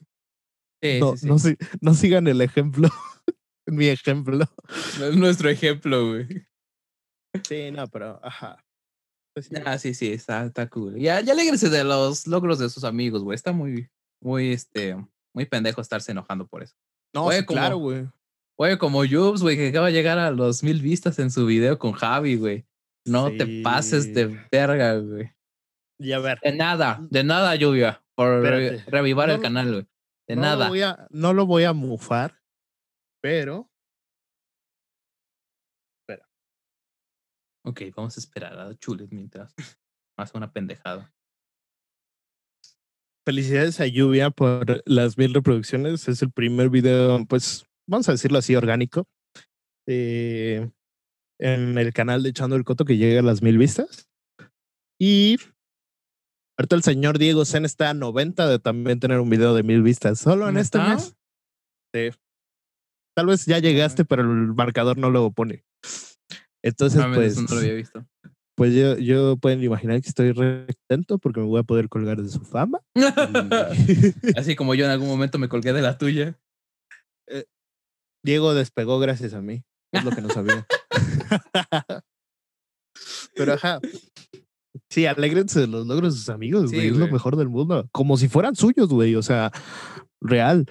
Speaker 2: Sí,
Speaker 1: No,
Speaker 2: sí, sí.
Speaker 1: no, no sigan el ejemplo. Mi ejemplo.
Speaker 2: Es nuestro ejemplo, güey.
Speaker 1: Sí, no, pero ajá. Pues sí.
Speaker 2: Ah, sí, sí, está, está cool. Ya, ya alégrese de los logros de sus amigos, güey. Está muy, muy, este, muy pendejo estarse enojando por eso.
Speaker 1: no,
Speaker 2: oye,
Speaker 1: sí,
Speaker 2: como-
Speaker 1: claro, güey.
Speaker 2: Oye, como Jubes, güey, que acaba de llegar a los mil vistas en su video con Javi, güey. No te pases de verga, güey.
Speaker 1: Y a ver,
Speaker 2: De nada, de nada, lluvia, por
Speaker 1: Espérate.
Speaker 2: revivar
Speaker 1: No
Speaker 2: el canal, güey. De
Speaker 1: no
Speaker 2: nada.
Speaker 1: Lo voy a, no lo voy a mufar, pero
Speaker 2: Ok, vamos a esperar a Chules mientras hace una pendejada.
Speaker 1: Felicidades a Lluvia por las mil reproducciones. Es el primer video, pues, vamos a decirlo así, orgánico. eh, en el canal de Echando el Coto que llega a las mil vistas. Y Ahorita el señor Diego Zen está a 90 de también tener un video de mil vistas. Solo en este mes. Sí. Tal vez ya llegaste, pero el marcador no lo pone. Entonces, pues,
Speaker 2: no lo había visto.
Speaker 1: pues yo, yo pueden imaginar que estoy re contento porque me voy a poder colgar de su fama.
Speaker 2: Así como yo en algún momento me colgué de la tuya.
Speaker 1: Diego despegó gracias a mí. Es lo que no sabía. Pero ajá. Sí, alégrense de los logros de sus amigos,
Speaker 2: Sí,
Speaker 1: güey. es lo mejor del mundo. Como si fueran suyos, güey. O sea, real.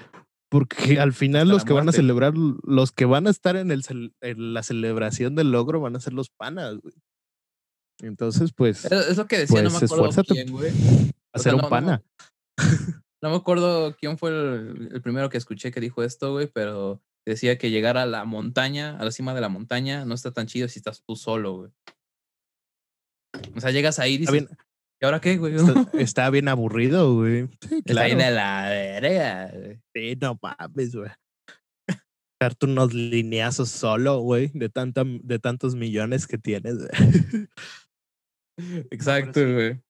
Speaker 1: Porque al final los que van a celebrar, los que van a estar en, el, en la celebración del logro van a ser los panas, güey. Entonces, pues,
Speaker 2: Es lo que decía, no me
Speaker 1: Pues,
Speaker 2: acuerdo
Speaker 1: esfuérzate.
Speaker 2: quién, güey.
Speaker 1: a
Speaker 2: o
Speaker 1: ser
Speaker 2: sea,
Speaker 1: un
Speaker 2: no-
Speaker 1: pana.
Speaker 2: No me acuerdo quién fue el, el primero que escuché que dijo esto, güey, pero decía que llegar a la montaña, a la cima de la montaña, no está tan chido si estás tú solo, güey. O sea, llegas ahí y dices, ¿y ahora qué, güey?
Speaker 1: está, está bien aburrido, güey. Sí,
Speaker 2: Está
Speaker 1: claro.
Speaker 2: de la verga, güey.
Speaker 1: Sí, no mames, güey. Darte unos lineazos solo, güey, de, tanta, de tantos millones que tienes. güey.
Speaker 2: Exacto, güey.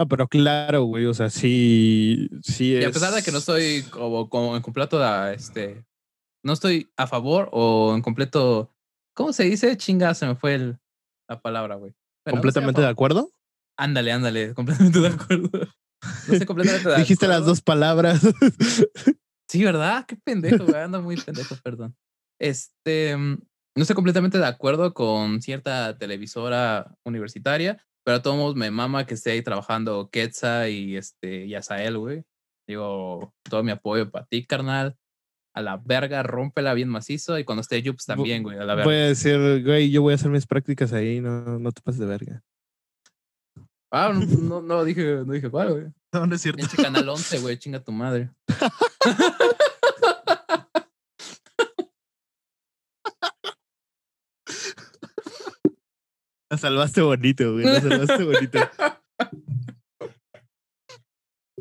Speaker 1: Ah, pero claro, güey, o sea, sí, sí
Speaker 2: Y a pesar de que no
Speaker 1: es-
Speaker 2: estoy como, como en completo, a, este, no estoy a favor o en completo, ¿cómo se dice? Chinga, se me fue el- la palabra, güey. Bueno, no
Speaker 1: completamente de acuerdo.
Speaker 2: Ándale, ándale, completamente de acuerdo. No estoy completamente de
Speaker 1: Dijiste las
Speaker 2: acuerdo.
Speaker 1: dos palabras.
Speaker 2: Sí, ¿verdad? Qué pendejo, güey. Ando muy pendejo, perdón. Este, mm, no estoy completamente de acuerdo con cierta televisora universitaria, pero a todos modos me mama que esté ahí trabajando Quetza y este, y Azael, güey. Digo, todo mi apoyo para ti, carnal. A la verga, rómpela bien macizo. Y cuando esté Yups también, güey, a la
Speaker 1: Voy
Speaker 2: verga.
Speaker 1: a decir, güey, yo voy a hacer mis prácticas ahí, no, no te pases de verga.
Speaker 2: Ah, no, no, no dije, no dije cuál, güey.
Speaker 1: No, no es cierto.
Speaker 2: Pinche canal 11, güey, chinga tu madre.
Speaker 1: La salvaste bonito, güey. La salvaste bonito.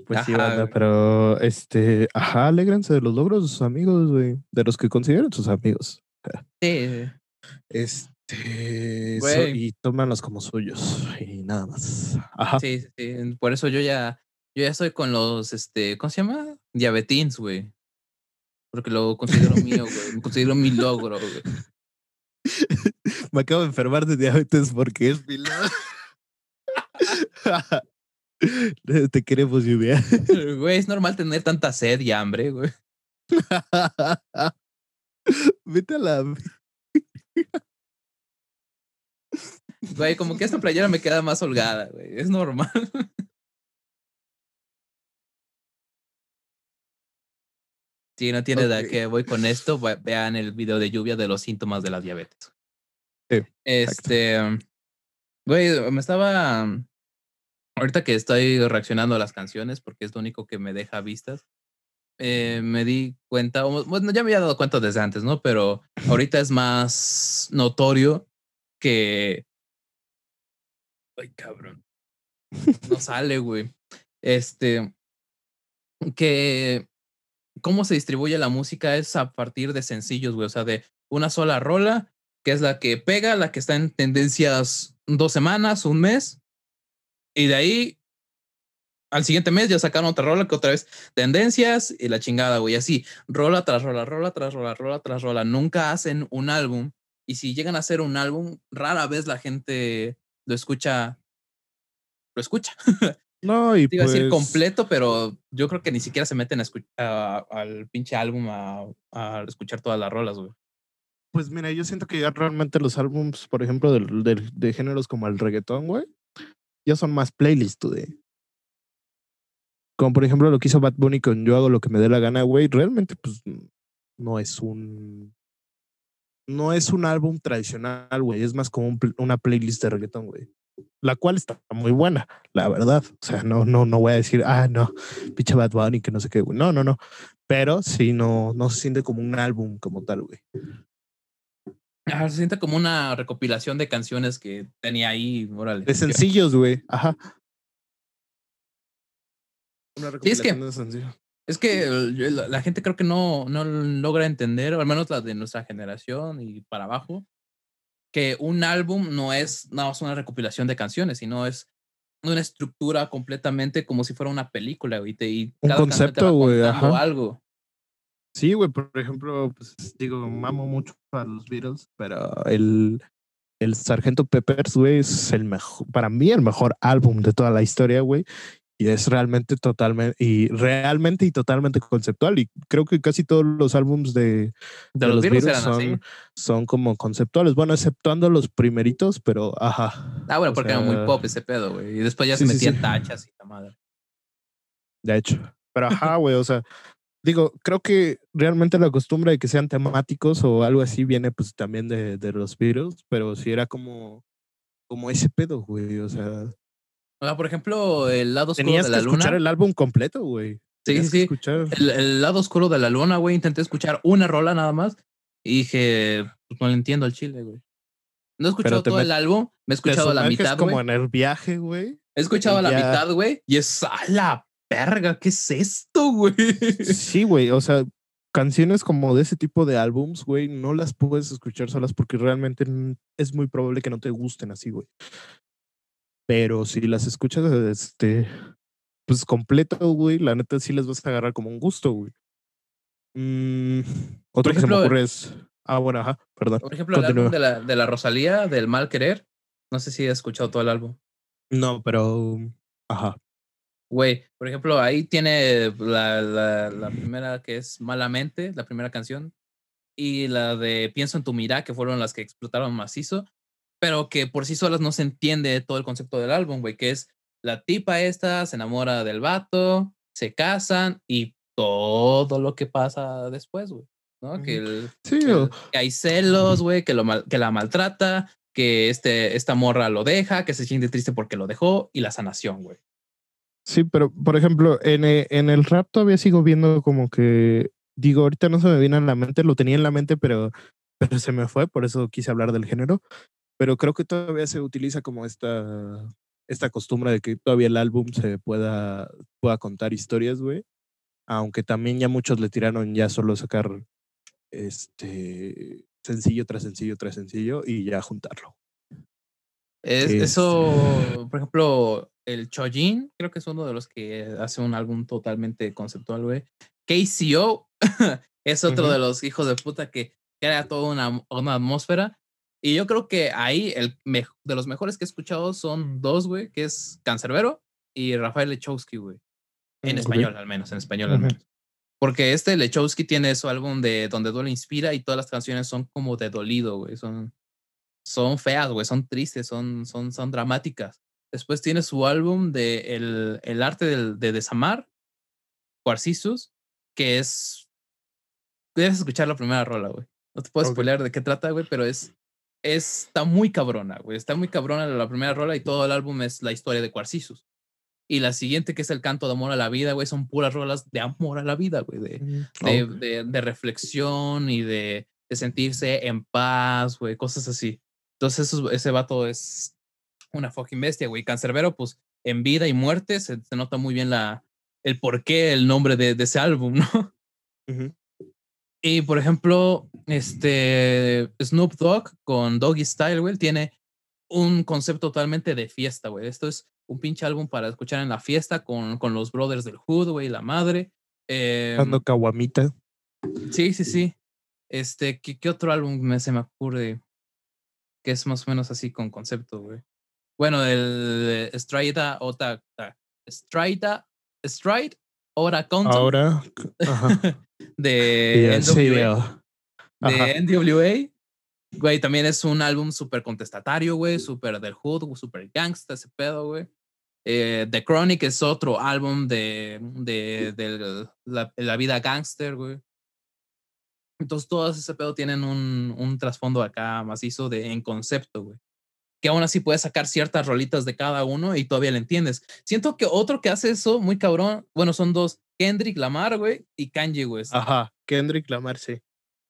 Speaker 1: Pues sí, banda,
Speaker 2: güey.
Speaker 1: pero este, ajá, alégrense de los logros de sus amigos, güey. De los que consideren sus amigos.
Speaker 2: Sí, sí.
Speaker 1: So-
Speaker 2: Güey.
Speaker 1: y tómalos como suyos y nada más. Ajá.
Speaker 2: Sí, sí. Por eso yo ya, yo ya estoy con los, este, ¿cómo se llama? Diabetins, güey. Porque lo considero mío, güey. Me considero mi logro, güey.
Speaker 1: Me acabo de enfermar de diabetes porque es mi lado. Te queremos, lluvia.
Speaker 2: Güey, es normal tener tanta sed y hambre, güey.
Speaker 1: Vete a la.
Speaker 2: Güey, como que esta playera me queda más holgada, güey. Es normal. Si no tiene de
Speaker 1: Ok.
Speaker 2: qué voy con esto, ve- vean el video de lluvia de los síntomas de la diabetes.
Speaker 1: Sí,
Speaker 2: Este, güey, me estaba, ahorita que estoy reaccionando a las canciones, porque es lo único que me deja vistas, eh, me di cuenta, bueno, ya me había dado cuenta desde antes, ¿no? Pero ahorita es más notorio que... Ay, cabrón. No sale, güey. Este, que cómo se distribuye la música es a partir de sencillos, güey. O sea, de una sola rola, que es la que pega, la que está en tendencias dos semanas, un mes. Y de ahí, al siguiente mes ya sacaron otra rola que otra vez tendencias y la chingada, güey. Así, rola tras rola, rola tras rola, rola tras rola. Nunca hacen un álbum. Y si llegan a hacer un álbum, rara vez la gente lo escucha. Lo escucha.
Speaker 1: No, y
Speaker 2: Te iba a decir completo, pero yo creo que ni siquiera se meten a escu- a- al pinche álbum a, a escuchar todas las rolas, güey.
Speaker 1: Pues mira, yo siento que ya realmente los álbums, por ejemplo, del- del- de, géneros como el reggaetón, güey, ya son más playlists, güey. Como por ejemplo lo que hizo Bad Bunny con Yo hago lo que me dé la gana, güey, realmente pues no es un... No es un álbum tradicional, güey, es más como un pl- una playlist de reggaetón, güey. La cual está muy buena, la verdad. O sea, no, no, no voy a decir, ah, no, pinche Bad Bunny, que no sé qué, güey. No, no, no. Pero sí, no, no se siente como un álbum como tal, güey.
Speaker 2: Ah, se siente como una recopilación de canciones que tenía ahí, órale.
Speaker 1: De sencillos, güey. Ajá. Una
Speaker 2: Sí, es que-
Speaker 1: recopilación de sencillos.
Speaker 2: Es que la, gente creo que no, no logra entender, o al menos la de nuestra generación y para abajo, que un álbum no es nada más una recopilación de canciones, sino es una estructura completamente como si fuera una película, güey. Y
Speaker 1: Un
Speaker 2: cada
Speaker 1: concepto, güey, ajá.
Speaker 2: algo.
Speaker 1: Sí, güey, por ejemplo, pues digo, mamo mucho a los Beatles, pero el, el Sargento Peppers, güey, es el mejor, para mí el mejor álbum de toda la historia, güey. Y es realmente totalmente, y realmente y totalmente conceptual. Y creo que casi todos los álbums de,
Speaker 2: De, los, eran
Speaker 1: son,
Speaker 2: así.
Speaker 1: son como conceptuales. Bueno, exceptuando los primeritos, pero ajá.
Speaker 2: Ah, bueno,
Speaker 1: o
Speaker 2: porque era muy pop ese pedo, güey. Y después ya
Speaker 1: sí,
Speaker 2: se metían
Speaker 1: sí.
Speaker 2: tachas y la madre.
Speaker 1: De hecho. Pero ajá, güey, o sea, digo, creo que realmente la costumbre de que sean temáticos o algo así viene pues también de, de los Beatles, pero sí era como, como ese pedo, güey, o sea,
Speaker 2: O sea, por ejemplo, el lado oscuro
Speaker 1: tenías
Speaker 2: de
Speaker 1: que
Speaker 2: la
Speaker 1: escuchar
Speaker 2: luna.
Speaker 1: el álbum completo, güey.
Speaker 2: Sí, sí,
Speaker 1: que
Speaker 2: sí.
Speaker 1: escuchar.
Speaker 2: El, el lado oscuro de la luna, güey. Intenté escuchar una rola nada más. Y dije, pues no le entiendo al chile, güey. No he escuchado todo el álbum. Me he escuchado la mitad,
Speaker 1: como
Speaker 2: güey.
Speaker 1: en el viaje, güey.
Speaker 2: He escuchado la
Speaker 1: ya-
Speaker 2: mitad, güey. Y es a la verga. ¿Qué es esto, güey?
Speaker 1: Sí, güey, o sea, canciones como de ese tipo de álbums, güey, no las puedes escuchar solas porque realmente es muy probable que no te gusten así, güey. Pero si las escuchas, este, pues completo, güey, la neta sí les vas a agarrar como un gusto, güey. Mm, otro que se me
Speaker 2: ejemplo,
Speaker 1: ocurre es. Ah, bueno, ajá, perdón.
Speaker 2: Por ejemplo, el álbum de la, de la Rosalía, del Mal Querer. No sé si has escuchado todo el álbum.
Speaker 1: No, pero. Ajá.
Speaker 2: Güey, por ejemplo, ahí tiene la, la, la primera que es Malamente, la primera canción, y la de Pienso en tu mirá, que fueron las que explotaron macizo, pero que por sí solas no se entiende todo el concepto del álbum, güey, que es la tipa esta se enamora del vato, se casan y todo lo que pasa después, güey, ¿no? Que, el-
Speaker 1: Sí,
Speaker 2: que,
Speaker 1: o-
Speaker 2: el- que hay celos, güey, que, lo mal- que la maltrata, que este, esta morra lo deja, que se siente triste porque lo dejó y la sanación, güey.
Speaker 1: Sí, pero por ejemplo, en, e- en el rap todavía sigo viendo como que, digo, ahorita no se me viene a la mente, lo tenía en la mente, pero, pero se me fue, por eso quise hablar del género. Pero creo que todavía se utiliza como esta, esta costumbre de que todavía el álbum se pueda, pueda contar historias, güey. Aunque también ya muchos le tiraron ya solo sacar este sencillo tras sencillo tras sencillo y ya juntarlo.
Speaker 2: Es,
Speaker 1: Este-
Speaker 2: Eso, por ejemplo, el Chojin, creo que es uno de los que hace un álbum totalmente conceptual, güey. KCO es otro de los hijos de puta que crea toda una, una atmósfera. Y yo creo que ahí el de los mejores que he escuchado son dos, güey, que es Cancerbero y Rafael Lechowski, güey. En
Speaker 1: Mm, ok.
Speaker 2: español, al menos, en español, al menos. Porque este Lechowski tiene su álbum de Donde Duele Inspira y todas las canciones son como de dolido, güey. Son, son feas, güey, son tristes, son, son, son dramáticas. Después tiene su álbum de El, el arte del- de desamar, Quarcisus, que es... Debes escuchar la primera rola, güey. No te puedo
Speaker 1: Ok.
Speaker 2: spoiler de qué trata, güey, pero es... Está muy cabrona, güey. Está muy cabrona la primera rola y todo el álbum es la historia de Quarcisus. Y la siguiente, que es el canto de amor a la vida, güey, son puras rolas de amor a la vida, güey. De, de,
Speaker 1: Ok.
Speaker 2: de- de reflexión y de, de sentirse en paz, güey, cosas así. Entonces, eso- ese vato es una fucking bestia, güey. Cancerbero, pues en vida y muerte se, se nota muy bien la, el por qué el nombre de, de ese álbum, ¿no?
Speaker 1: Ujú.
Speaker 2: Y por ejemplo, este Snoop Dogg con Doggy Style, güey, tiene un concepto totalmente de fiesta, güey. Esto es un pinche álbum para escuchar en la fiesta con, con los brothers del Hood, güey, la madre. Em,
Speaker 1: Dando caguamita.
Speaker 2: Sí, sí, sí. Este, ¿qué, qué otro álbum me, se me ocurre que es más o menos así con concepto, güey? Bueno, el Strida Ota. Strida. Stride
Speaker 1: Ahora, ajá.
Speaker 2: de
Speaker 1: Ya, sí,
Speaker 2: NWA.
Speaker 1: veo. Ajá.
Speaker 2: de NWA. Güey, también es un álbum súper contestatario, güey, súper del hood, súper gangsta ese pedo, güey. Eh, The Chronic es otro álbum de, de, de la, la vida gangster, güey. Entonces, todos ese pedo tienen un, un trasfondo acá macizo de, en concepto, güey. Que aún así puedes sacar ciertas rolitas de cada uno y todavía le entiendes. Siento que otro que hace eso muy cabrón, bueno, son dos, Kendrick Lamar, güey, y Kanye West.
Speaker 1: Ajá, Kendrick Lamar, sí.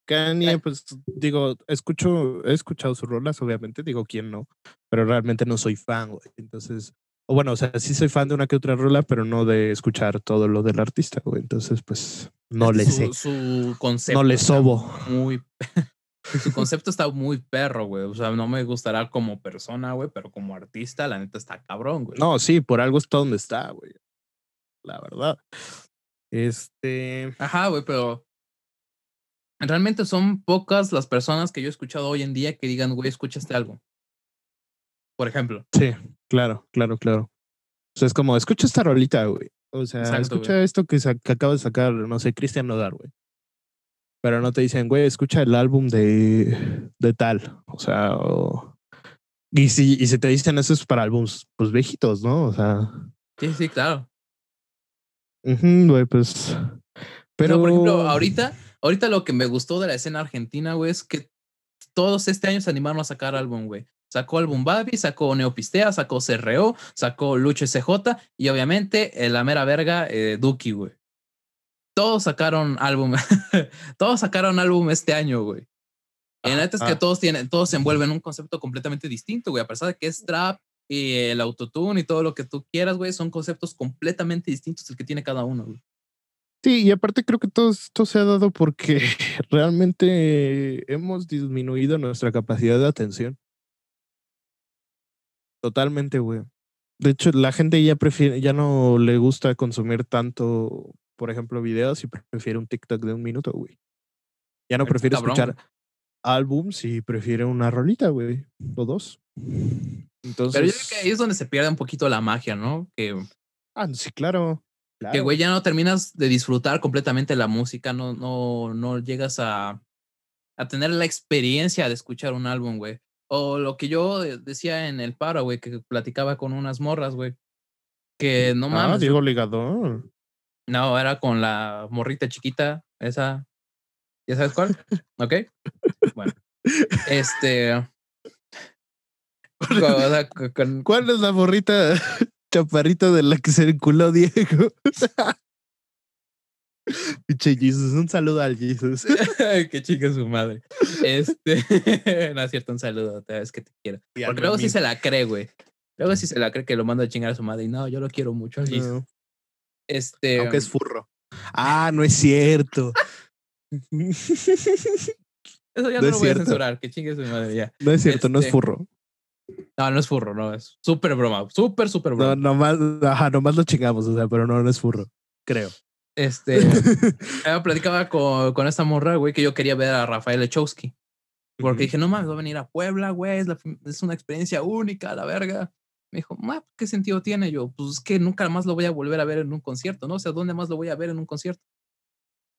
Speaker 1: Kanye, pues digo, escucho, he escuchado sus rolas, obviamente, digo quién no, pero realmente no soy fan, güey. Entonces, o bueno, o sea, sí soy fan de una que otra rola, pero no de escuchar todo lo del artista, güey. Entonces, pues, no le sé.
Speaker 2: su, concepto.
Speaker 1: No le sobo.
Speaker 2: Muy. Su concepto está muy perro, güey. O sea, no me gustará como persona, güey, pero como artista, la neta está cabrón, güey.
Speaker 1: No, sí, por algo está donde está, güey. La verdad. Este.
Speaker 2: Ajá, güey, pero realmente son pocas las personas que yo he escuchado hoy en día que digan, güey, escucha este álbum. Por ejemplo.
Speaker 1: Sí, claro, claro, claro. O sea, es como, escucha esta rolita, güey. O sea,
Speaker 2: Exacto,
Speaker 1: escucha esto que, que acaba de sacar, no sé, Cristian Nodar, güey. Pero no te dicen, güey, escucha el álbum de, de tal. O sea, o- y si, y si te dicen eso es para álbums, pues viejitos, ¿no? O sea,
Speaker 2: Sí, sí, claro.
Speaker 1: ujú, güey, pues. Pero,
Speaker 2: Pero, por ejemplo, ahorita, ahorita lo que me gustó de la escena argentina, güey, es que todos este año se animaron a sacar álbum, güey. Sacó álbum Babi, sacó Neopistea, sacó CRO, sacó Lucho SJ y obviamente eh, la mera verga, eh, Duki, güey. Todos sacaron álbum, todos sacaron álbum este año, güey. Y la neta es que todos tienen, todos se envuelven en un concepto completamente distinto, güey. A pesar de que es trap y el autotune y todo lo que tú quieras, güey, son conceptos completamente distintos el que tiene cada uno, güey.
Speaker 1: Sí, y aparte creo que todo esto se ha dado porque realmente hemos disminuido nuestra capacidad de atención. Totalmente, güey. De hecho, la gente ya prefiere, ya no le gusta consumir tanto, por ejemplo, videos y prefiere un TikTok de un minuto, güey. Ya no
Speaker 2: Está
Speaker 1: prefiere
Speaker 2: cabrón,
Speaker 1: escuchar álbums y prefiere una rolita, güey, o dos. Entonces,
Speaker 2: Pero yo creo que ahí es donde se pierde un poquito la magia, ¿no? Que,
Speaker 1: ah, sí, claro.
Speaker 2: que güey, ya no terminas de disfrutar completamente la música, no, no, no llegas a, a tener la experiencia de escuchar un álbum, güey. O lo que yo de- decía en el paro, güey, que platicaba con unas morras, güey. Que no
Speaker 1: Ah,
Speaker 2: mames.
Speaker 1: Diego Ligador.
Speaker 2: No, era con la morrita chiquita, esa. ¿Ya sabes cuál? ¿Ok? Bueno. Este. con- o sea, con-
Speaker 1: ¿Cuál es la morrita chaparrita de la que se enculó Diego? Pinche Jesus, un saludo al Jesus.
Speaker 2: que chica su madre. Este. no es cierto, un saludo. te- Es que te quiero. Porque luego sí se la cree, güey. Luego sí se la cree que lo manda a chingar a su madre. Y no, yo lo quiero mucho. al Jesus. Este.
Speaker 1: aunque es furro. Ah, no es cierto.
Speaker 2: Eso ya
Speaker 1: no
Speaker 2: no,
Speaker 1: es
Speaker 2: lo voy a censurar. Que chingue su madre ya.
Speaker 1: No es cierto, no es
Speaker 2: Este,
Speaker 1: furro.
Speaker 2: No, no es furro, no. Es súper broma. Súper, súper broma.
Speaker 1: No, nomás, ajá, nomás lo chingamos, o sea, pero no, no es furro. Creo.
Speaker 2: Este. Yo platicaba con, con esta morra, güey, que yo quería ver a Rafael Echowski. Porque dije, no mames, va a venir a Puebla, güey, es, la es una experiencia única, la verga. Me dijo, "Ma, ¿qué sentido tiene? Yo, pues es que nunca más lo voy a volver a ver en un concierto, ¿no? O sea, ¿dónde más lo voy a ver en un concierto?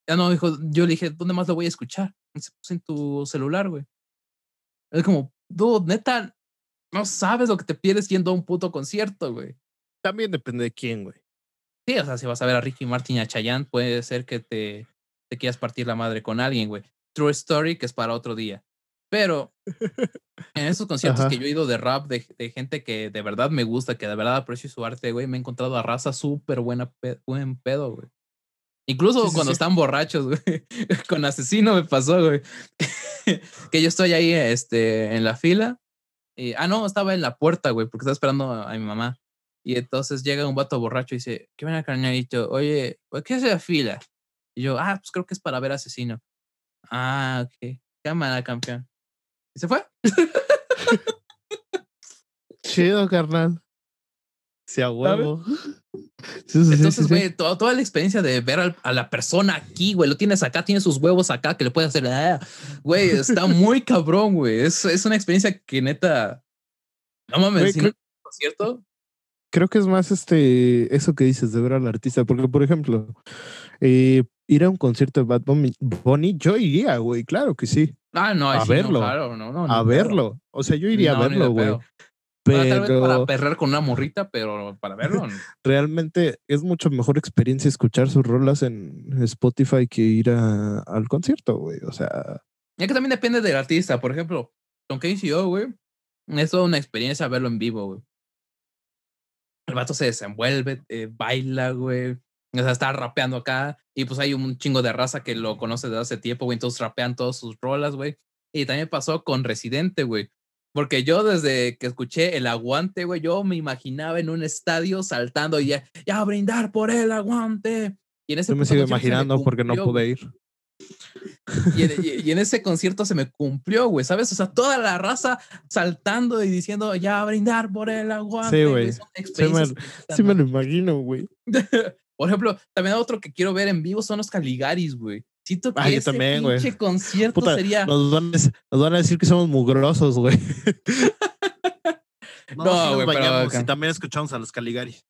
Speaker 2: Ya no, dijo, yo le dije, ¿dónde más lo voy a escuchar? Dice, pues en tu celular, güey. Es como, dude, neta, no sabes lo que te pierdes yendo a un puto concierto, güey.
Speaker 1: También depende de quién, güey.
Speaker 2: Sí, o sea, si vas a ver a Ricky Martin y a Chayanne, puede ser que te, te quieras partir la madre con alguien, güey. True Story, que es para otro día. Pero en esos conciertos
Speaker 1: Ajá.
Speaker 2: que yo he ido de rap, de, de gente que de verdad me gusta, que de verdad aprecio su arte, güey, me he encontrado a raza súper buena, pe- buen pedo, güey. Incluso
Speaker 1: Sí, sí,
Speaker 2: cuando
Speaker 1: sí.
Speaker 2: están borrachos, güey. Con Asesino me pasó, güey. que yo estoy ahí este, en la fila. Y, ah, no, estaba en la puerta, güey, porque estaba esperando a, a mi mamá. Y entonces llega un vato borracho y dice, ¿qué ven carnalito? Oye, ¿por qué hace la fila? Y yo, ah, pues creo que es para ver Asesino. Ah, ok. Cámara, campeón. Y se fue.
Speaker 1: Chido, carnal. A huevo. Sí, sí, sí,
Speaker 2: Entonces,
Speaker 1: sí.
Speaker 2: güey, toda, toda la experiencia de ver al- a la persona aquí, güey, lo tienes acá, tiene sus huevos acá, que le puedes hacer, ah, güey, está muy cabrón, güey. Es, es una experiencia que neta, no mames,
Speaker 1: Güey,
Speaker 2: si
Speaker 1: creo-
Speaker 2: no, ¿no es cierto?
Speaker 1: creo que es más este eso que dices de ver al artista, porque por ejemplo, eh, ir a un concierto de Bad Bunny, yo iría, güey, claro que sí,
Speaker 2: Ah, no,
Speaker 1: A
Speaker 2: sí, no,
Speaker 1: verlo.
Speaker 2: claro, no, no, ni
Speaker 1: a verlo. O sea, yo iría a verlo, güey.
Speaker 2: Bueno, tal vez para
Speaker 1: Pero
Speaker 2: perrer con una morrita, pero para verlo,
Speaker 1: realmente es mucho mejor experiencia escuchar sus rolas en Spotify que ir a- al concierto, güey. O sea,
Speaker 2: Ya que también depende del artista. Por ejemplo, con KCO, güey, es toda una experiencia verlo en vivo, güey. El vato se desenvuelve, eh, baila, güey. O sea, está rapeando acá. Y pues hay un chingo de raza que lo conoce desde hace tiempo, güey. Entonces rapean todas sus rolas, güey. Y también pasó con Residente, güey. Porque yo desde que escuché el aguante, güey, yo me imaginaba en un estadio saltando y ya, ya a brindar por el aguante. Y en ese
Speaker 1: yo me sigo imaginando porque no pude ir.
Speaker 2: Y en, y en, ese concierto se me cumplió, güey, ¿sabes? O sea, toda la raza saltando y diciendo, ya a brindar por el agua.
Speaker 1: Sí, güey. Sí, me, sí me lo imagino, güey.
Speaker 2: por ejemplo, también otro que quiero ver en vivo son los Caligaris, güey. Siento que ese también, pinche concierto sería.
Speaker 1: Nos van, a, nos van, a, decir que somos mugrosos, güey. no, güey, pero. Si también escuchamos a los Caligaris.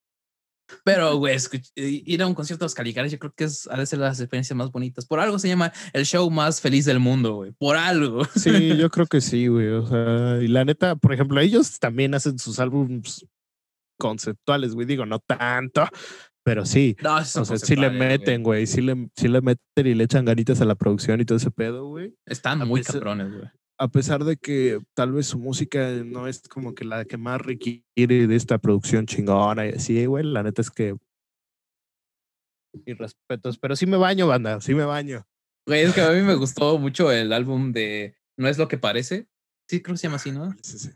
Speaker 2: Pero, güey, ir a un concierto de los Caligaris yo creo que es, ha de ser las experiencias más bonitas. Por algo se llama el show más feliz del mundo, güey. Por algo.
Speaker 1: Sí, yo creo que sí, güey. O sea, y la neta, por ejemplo, ellos también hacen sus álbumes conceptuales, güey. Digo, no tanto, pero sí. No, o sea, sí le meten, güey. Sí le, sí le meten y le echan ganitas a la producción y todo ese pedo, güey.
Speaker 2: Están muy cabrones, güey
Speaker 1: a pesar de que tal vez su música no es como que la que más requiere de esta producción chingona y así, güey, la neta es que... Y respetos, pero sí me baño, banda, sí me baño.
Speaker 2: Güey, es que a mí me gustó mucho el álbum de No es lo que parece. Sí, creo que se llama así, ¿no? Sí, sí.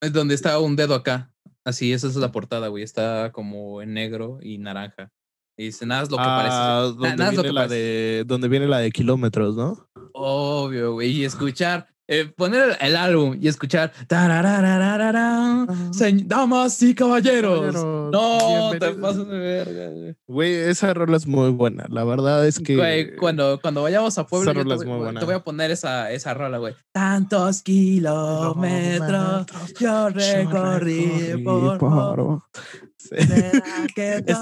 Speaker 2: Es donde está un dedo acá. Así, esa es la portada, güey. Está como en negro y naranja. Y dice, nada es lo que parece.
Speaker 1: Ah, nada es lo que la De, donde viene la de kilómetros, ¿no?
Speaker 2: Obvio, güey. Y escuchar eh, poner el álbum y escuchar damas y caballeros. no te pases de verga.
Speaker 1: Güey, esa rola es muy buena. La verdad es que.
Speaker 2: Güey, cuando, cuando vayamos a Puebla, te, voy, te, voy a poner esa, esa rola, güey. Tantos kilómetros yo recorrí por. por
Speaker 1: este, es,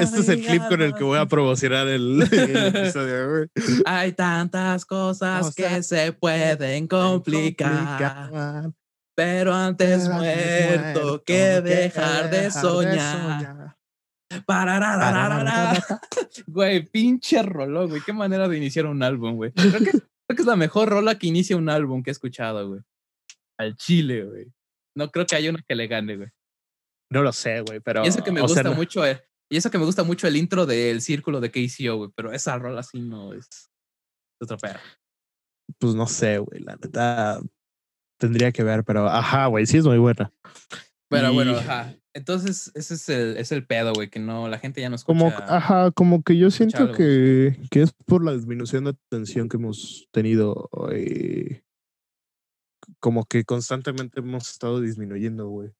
Speaker 1: este es, el clip con el que voy a promocionar el, episodio.
Speaker 2: Hay tantas cosas que se pueden complicar. Pero antes muerto que dejar de soñar. Güey, pinche rollo, güey. Qué manera de iniciar un álbum, güey. Creo que, creo que es la mejor rola que inicia un álbum que he escuchado, güey. Al chile, güey. No creo que haya una que le gane, güey.
Speaker 1: No lo sé, güey, pero.
Speaker 2: Y eso que me gusta mucho, eh, y eso que me gusta mucho el intro del círculo de KCO, güey, pero esa rola así no es. otra perra.
Speaker 1: Pues no sé, güey, la neta. Tendría que ver, pero ajá, güey, sí es muy buena.
Speaker 2: Pero bueno, ajá. Entonces, ese es el, es el pedo, güey, que no, la gente ya no escucha.
Speaker 1: Como, ajá, como que yo siento que, que, es por la disminución de atención que hemos tenido. Eh, como que constantemente hemos estado disminuyendo, güey.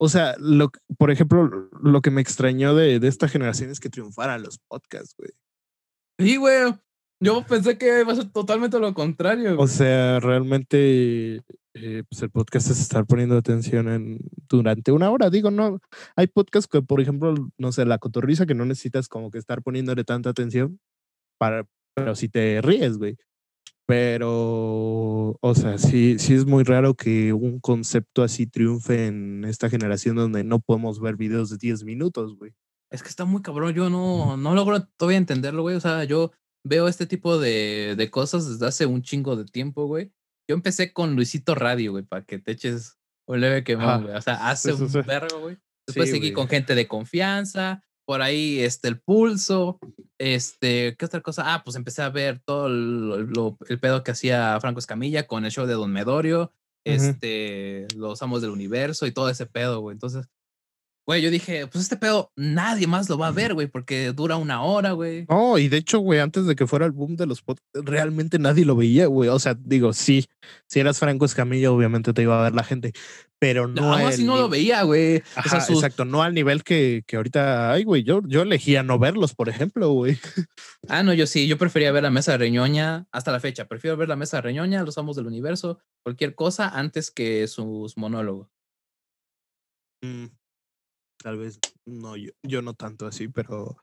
Speaker 1: O sea, lo, por ejemplo, lo que me extrañó de, de esta generación es que triunfaran los podcasts, güey.
Speaker 2: Sí, güey. Yo pensé que iba a ser totalmente lo contrario.
Speaker 1: O sea, realmente eh, pues el podcast es estar poniendo atención en, durante una hora. Digo, no, hay podcasts que, por ejemplo, no sé, la cotorriza que no necesitas como que estar poniéndole tanta atención, para, pero si te ríes, güey. Pero, o sea, sí, sí es muy raro que un concepto así triunfe en esta generación donde no podemos ver videos de 10 minutos, güey.
Speaker 2: Es que está muy cabrón, yo no, no logro todavía entenderlo, güey. O sea, yo veo este tipo de, de cosas desde hace un chingo de tiempo, güey. Yo empecé con Luisito Radio, güey, para que te eches un leve quemón, güey. O sea, hace un vergo, güey. Después seguí con gente de confianza, por ahí este, el pulso, este, ¿qué otra cosa? Ah, pues empecé a ver todo el, pedo que hacía Franco Escamilla con el show de Don Medorio, este, los amos del universo y todo ese pedo, güey. Entonces, Güey, yo dije, pues este pedo nadie más lo va a ver, güey, porque dura una hora, güey.
Speaker 1: No, y de hecho, güey, antes de que fuera el boom de los podcasts, realmente nadie lo veía, güey. O sea, digo, sí, si eras Franco Escamilla, obviamente te iba a ver la gente, pero no.
Speaker 2: No, así no lo veía, güey.
Speaker 1: Exacto, no al nivel que, que ahorita hay, güey. Yo, yo elegía no verlos, por ejemplo, güey.
Speaker 2: Ah, no, yo sí, yo prefería ver la mesa de Reñoña hasta la fecha. Prefiero ver la mesa de Reñoña, los amos del universo, cualquier cosa antes que sus monólogos.
Speaker 1: Mm. Tal vez no, yo, yo no tanto así, pero.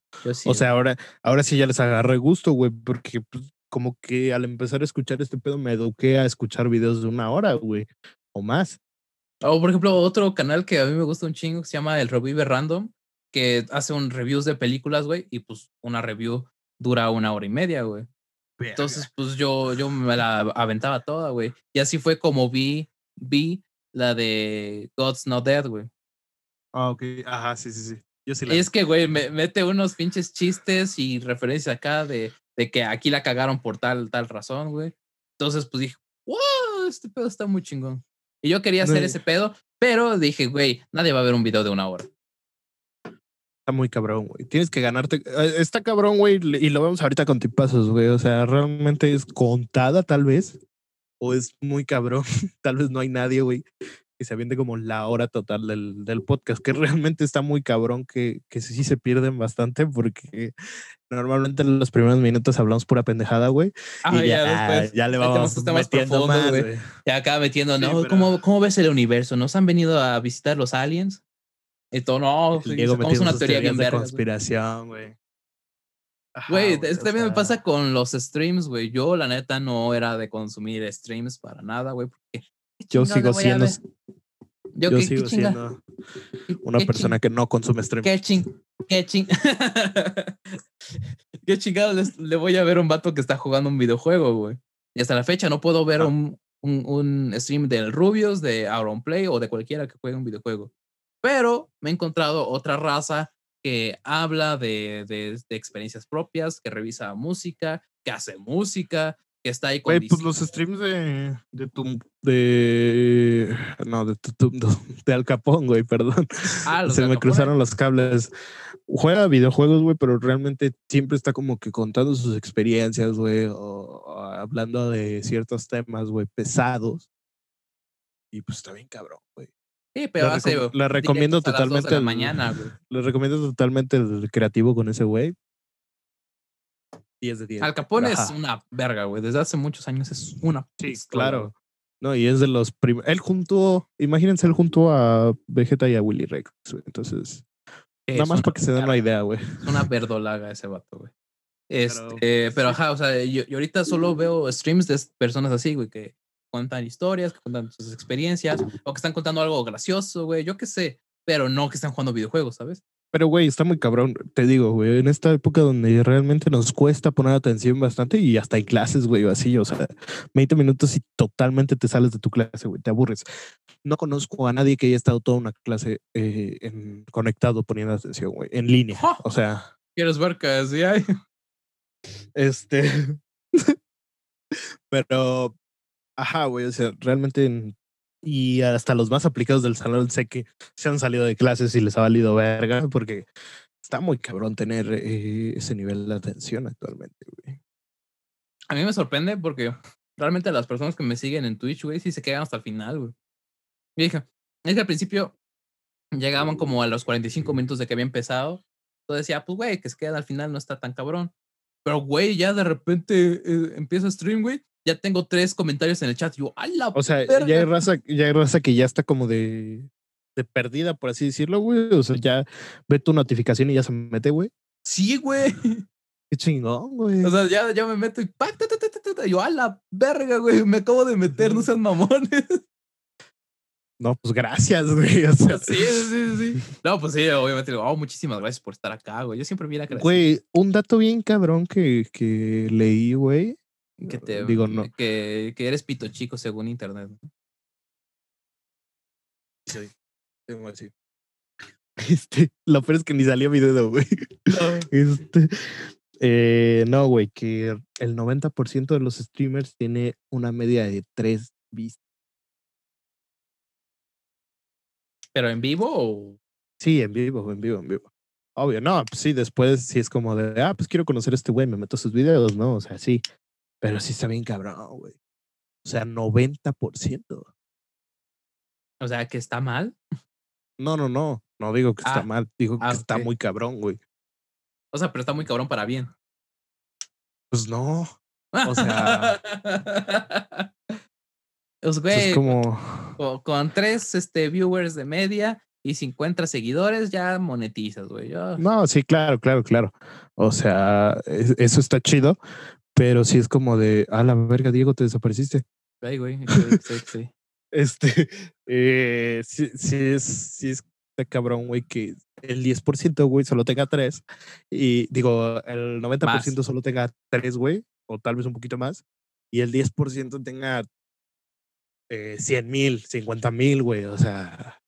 Speaker 1: o sea, ahora, ahora sí ya les agarré gusto, güey, porque pues, como que al empezar a escuchar este pedo me eduqué a escuchar videos de una hora, güey, o más.
Speaker 2: O por ejemplo, otro canal que a mí me gusta un chingo que se llama El Revive Random, que hace un reviews de películas, güey, y pues una review dura una hora y media, güey. Entonces, pues yo, yo me la aventaba toda, güey. Y así fue como vi, vi la de God's Not Dead, güey.
Speaker 1: Ah, ok. Ajá, sí, sí, sí. Yo sí
Speaker 2: la... Es que, güey, me, mete unos pinches chistes y referencias acá de, de que aquí la cagaron por tal, tal razón, güey. Entonces, pues dije, wow, este pedo está muy chingón. Y yo quería hacer ese pedo, pero dije, güey, nadie va a ver un video de una hora.
Speaker 1: Está muy cabrón, güey. Tienes que ganarte. eh, Está cabrón, güey. Y lo vemos ahorita con tipazos, güey. O sea, realmente es contada, tal vez. O es muy cabrón. tal vez no hay nadie, güey, que se aviente como la hora total del, del podcast. Que realmente está muy cabrón, que, que sí se pierden bastante, porque normalmente en los primeros minutos hablamos pura pendejada, güey.
Speaker 2: Ah,
Speaker 1: y
Speaker 2: ya,
Speaker 1: ya,
Speaker 2: después.
Speaker 1: ya le vamos metiendo más,
Speaker 2: güey. Ya acá metiendo,
Speaker 1: Sí,
Speaker 2: ¿no?
Speaker 1: pero-
Speaker 2: ¿Cómo, ¿Cómo ves el universo? ¿Nos han venido a visitar los aliens? Todo, no,
Speaker 1: metiendo
Speaker 2: una teoría bien
Speaker 1: de conspiración, güey.
Speaker 2: Güey, es que también me pasa con los streams, güey. Yo, la neta, no era de consumir streams para nada, güey. porque, ¿qué
Speaker 1: Yo sigo siendo?
Speaker 2: Yo,
Speaker 1: sigo siendo una
Speaker 2: qué
Speaker 1: persona que no consume stream.
Speaker 2: Qué ching. Qué ching. qué le voy a ver a un vato que está jugando un videojuego, güey. Y hasta la fecha no puedo ver
Speaker 1: Ah.
Speaker 2: un, un, un stream del Rubius, de Auron Play o de cualquiera que juegue un videojuego. Pero me he encontrado otra raza que habla de, de, de experiencias propias, que revisa música, que hace música, que está ahí con
Speaker 1: Güey, pues los streams de, de tu, de, no, de tu, tu- no, de Al Capón, güey, perdón.
Speaker 2: Ah, los
Speaker 1: Se me
Speaker 2: Capone.
Speaker 1: cruzaron los cables. Juega videojuegos, güey, pero realmente siempre está como que contando sus experiencias, güey, o, o hablando de ciertos temas, güey, pesados. Y pues está bien cabrón, güey.
Speaker 2: Sí, pero hace
Speaker 1: recom- la recomiendo totalmente
Speaker 2: la
Speaker 1: el-
Speaker 2: mañana, güey.
Speaker 1: Les recomiendo totalmente el creativo con ese güey. 10 de 10.
Speaker 2: Al Capone es una verga, güey. Desde hace muchos años es una
Speaker 1: Sí,
Speaker 2: pistola,
Speaker 1: claro. No, y es de los primeros. Él junto, imagínense, él junto a Vegeta y a Willy Rex. güey. Entonces, nada más para que se den una
Speaker 2: verga,
Speaker 1: idea, güey.
Speaker 2: Es una verdolaga ese vato, güey. Este,
Speaker 1: Pero,
Speaker 2: pero,
Speaker 1: sí.
Speaker 2: ajá, o sea, yo, yo ahorita solo veo streams de personas así, güey, que cuentan historias, que cuentan sus experiencias, o que están contando algo gracioso, güey, yo qué sé, pero no que están jugando videojuegos, ¿sabes?
Speaker 1: Pero, güey, está muy cabrón. Te digo, güey, en esta época donde realmente nos cuesta poner atención bastante y hasta en clases, güey, o así, o sea, 20 minutos y totalmente te sales de tu clase, güey, te aburres. No conozco a nadie que haya estado toda una clase eh, en- conectado poniendo atención, güey, en línea. O sea,
Speaker 2: ¿Quieres ver que sí hay?
Speaker 1: Este. Pero, ajá, güey, o sea, realmente. en- Y hasta los más aplicados del salón sé que se han salido de clases y les ha valido verga porque está muy cabrón tener eh, ese nivel de atención actualmente.
Speaker 2: A mí me sorprende porque realmente las personas que me siguen en Twitch, güey, sí se quedan hasta el final, güey. Dije, es que al principio llegaban como a los 45 minutos de que había empezado. Entonces decía, pues, güey, que se quedan al final no está tan cabrón. Pero, güey, ya de repente eh, empieza stream, güey. Ya tengo tres comentarios en el chat. Yo, ¡a la
Speaker 1: O sea, ya hay raza, ya hay raza que ya está como de, de perdida, por así decirlo, güey. O sea, ya ve tu notificación y ya se mete, güey.
Speaker 2: Sí, güey.
Speaker 1: Qué chingón, güey.
Speaker 2: O sea, ya, ya me meto y ¡pac! ta, ta, yo, ¡a la verga, güey! Me acabo de meter, no sean mamones.
Speaker 1: no, pues gracias, güey. O sea,
Speaker 2: Sí, sí, sí. No, pues sí, obviamente. digo, Oh, muchísimas gracias por estar acá, güey. Yo siempre mira que
Speaker 1: Güey, un dato bien cabrón que, que leí, güey.
Speaker 2: Que te
Speaker 1: Digo, no.
Speaker 2: que, que eres pito chico según internet. ¿no?
Speaker 1: Sí, tengo así. Este, lo peor es que ni salió video, güey. Este, eh, no, güey, que el 90% de los streamers tiene una media de 3 vistas.
Speaker 2: Pero en vivo o
Speaker 1: Sí, en vivo, en vivo, en vivo. Obvio, no, pues sí, después sí es como de, ah, pues quiero conocer a este güey, me meto sus videos, ¿no? O sea, sí. Pero sí está bien cabrón, güey. O sea, 90%.
Speaker 2: o sea, que está mal.
Speaker 1: No, no, no. No digo que está
Speaker 2: Ah,
Speaker 1: mal, digo
Speaker 2: ah,
Speaker 1: que está
Speaker 2: ok.
Speaker 1: muy cabrón, güey.
Speaker 2: O sea, pero está muy cabrón para bien.
Speaker 1: Pues no. O sea-
Speaker 2: Pues,
Speaker 1: Eso
Speaker 2: güey,
Speaker 1: es como.
Speaker 2: con, con tres este, viewers de media y 50 seguidores ya monetizas, güey. Yo-
Speaker 1: No, sí, claro, claro, claro. O sea, es- eso está chido, pero sí es como de, a la verga, Diego, te desapareciste.
Speaker 2: Ay, güey. sí, sí.
Speaker 1: Este, eh, sí, sí es, sí es cabrón, güey, que el 10%, güey, solo tenga tres. Y digo, el 90% solo tenga tres, güey, o tal vez un poquito más. Y el 10% tenga eh, 100 mil, 50 mil, güey. O sea,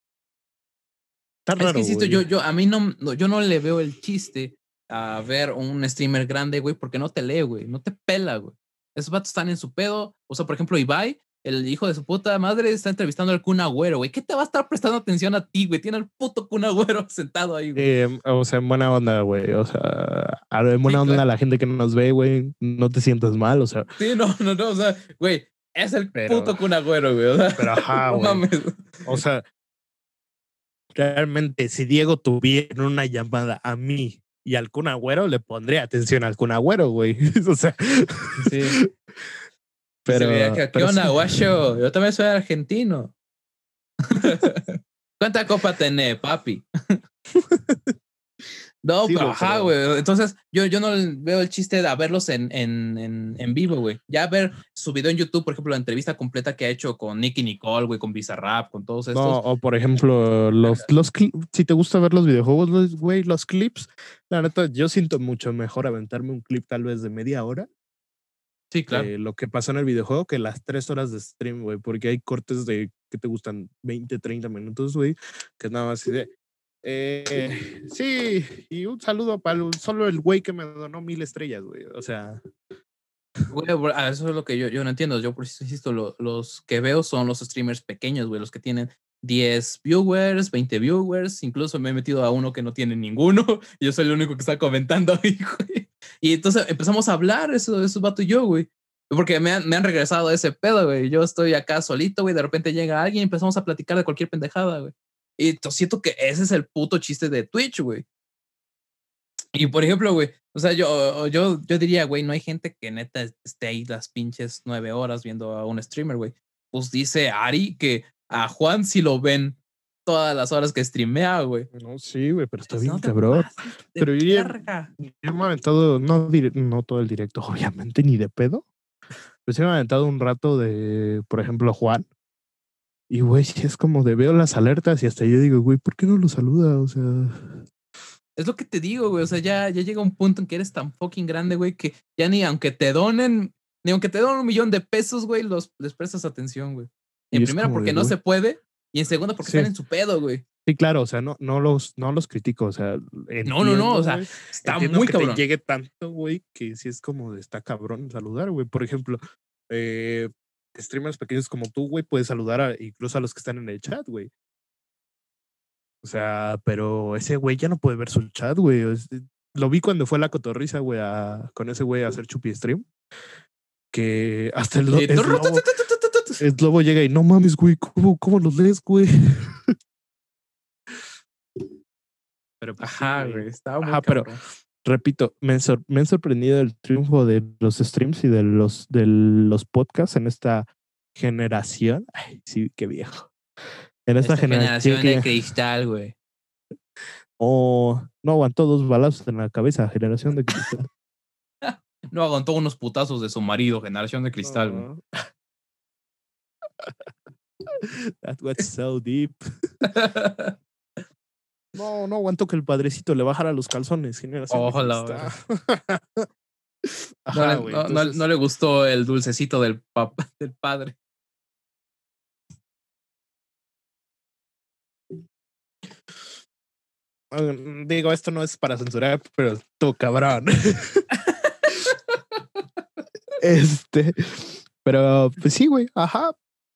Speaker 1: está
Speaker 2: Es
Speaker 1: raro.
Speaker 2: que insisto, yo, yo, a mí no- yo no le veo el chiste a ver un streamer grande, güey, porque no te lee, güey, no te pela, güey. Esos vatos están en su pedo. O sea, por ejemplo, Ibai el hijo de su puta madre está entrevistando al Kun Agüero, güey. ¿Qué te va a estar prestando atención a ti, güey? Tiene al puto Kun Agüero sentado ahí, güey.
Speaker 1: Eh, o sea, en buena onda, güey. O sea, a- en buena onda
Speaker 2: claro.
Speaker 1: la gente que no nos ve, güey. No te sientas mal, o sea.
Speaker 2: Sí, no, no, no, o sea, güey, es el
Speaker 1: Pero-
Speaker 2: puto Kun Agüero, güey. O sea,
Speaker 1: Pero ajá, güey.
Speaker 2: mames.
Speaker 1: O sea, realmente, si Diego tuviera una llamada a mí y al Kun Agüero, le pondría atención al Kun Agüero, güey. o sea,
Speaker 2: Sí.
Speaker 1: pero.
Speaker 2: Se que, ¿Qué
Speaker 1: pero
Speaker 2: onda,
Speaker 1: sí.
Speaker 2: guacho? Yo también soy argentino. ¿Cuánta copa tenés, papi? No,
Speaker 1: Sí,
Speaker 2: pero ajá, güey. Entonces, yo, yo no veo el chiste de verlos en, en, en, en vivo, güey. Ya ver su video en YouTube, por ejemplo, la entrevista completa que ha hecho con Nicky Nicole, güey, con Bizarrap, con todos estos.
Speaker 1: No, o por ejemplo, los, los si te gusta ver los videojuegos, güey, los clips, la neta, yo siento mucho mejor aventarme un clip tal vez de media hora
Speaker 2: sí, claro.
Speaker 1: lo que pasó en el videojuego que las tres horas de stream, güey, porque hay cortes de que te gustan 20, 30 minutos, güey, que nada más así de. Eh, sí, y un saludo para el- solo el güey que me donó mil estrellas, güey. O sea,
Speaker 2: Güey, ah, eso es lo que yo, yo no entiendo. Yo, por eso insisto, lo- los que veo son los streamers pequeños, güey, los que tienen 10 viewers, 20 viewers. Incluso me he metido a uno que no tiene ninguno. Yo soy el único que está comentando ahí, güey. Y entonces empezamos a hablar, eso, eso vato y yo, güey. Porque me han, me han regresado a ese pedo, güey. Yo estoy acá solito, güey. De repente llega alguien y empezamos a platicar de cualquier pendejada, güey. Y to- siento que ese es el puto chiste de Twitch, güey. Y por ejemplo, güey, o sea, yo, yo, yo diría, güey, no hay gente que neta esté ahí las pinches nueve horas viendo a un streamer, güey. Pues dice Ari que a Juan sí lo ven todas las horas que streamea, güey.
Speaker 1: no, sí, güey, pero está
Speaker 2: Pues,
Speaker 1: bien
Speaker 2: no
Speaker 1: cabrón. Pero yo ya-. Yo me he aventado, no, no todo el directo, obviamente, ni de pedo. Pero sí me he aventado un rato de, por ejemplo, Juan. Y, güey, es como de veo las alertas y hasta yo digo, güey, ¿por qué no lo saluda? O sea,
Speaker 2: Es lo que te digo, güey. O sea, ya, ya llega un punto en que eres tan fucking grande, güey, que ya ni aunque te donen, ni aunque te donen un millón de pesos, güey, los, les prestas atención, güey. En primera, porque
Speaker 1: de,
Speaker 2: no se puede. Y en segunda, porque
Speaker 1: Sí.
Speaker 2: están en su pedo, güey.
Speaker 1: sí, claro, o sea, no, no, los, no los critico, o sea.
Speaker 2: No, no, no, o sea, Está muy
Speaker 1: que
Speaker 2: cabrón.
Speaker 1: te llegue tanto, güey, que sí es como de está cabrón saludar, güey. Por ejemplo, eh, streamers pequeños como tú, güey, puedes saludar a, incluso a los que están en el chat, güey. O sea, pero ese güey ya no puede ver su chat, güey. Lo vi cuando fue a la cotorriza, güey, a- con ese güey a hacer chupi stream. Que hasta el, el lobo, el lobo llega y no mames, güey, ¿cómo, cómo los lees, güey? Pero pues,
Speaker 2: Ajá, güey. Estaba muy
Speaker 1: Ajá, pero-. Repito, me, han sor- me han sorprendido el triunfo de los streams y de los, de los podcasts en esta generación. Ay, sí, qué viejo. En esta,
Speaker 2: Esta generación
Speaker 1: generación,
Speaker 2: de
Speaker 1: que
Speaker 2: cristal, güey.
Speaker 1: oh, no aguantó dos balazos en la cabeza, generación de cristal.
Speaker 2: No aguantó unos putazos de su marido, generación de cristal, güey.
Speaker 1: That was so deep. No, no aguantó que el padrecito le bajara los calzones,
Speaker 2: Ojalá. No,
Speaker 1: Ajá,
Speaker 2: no- no-
Speaker 1: entonces-
Speaker 2: no le gustó el dulcecito del, pap- del padre.
Speaker 1: Ah, Digo, esto no es para censurar, pero tú, cabrón. este, pero pues sí, güey, ajá.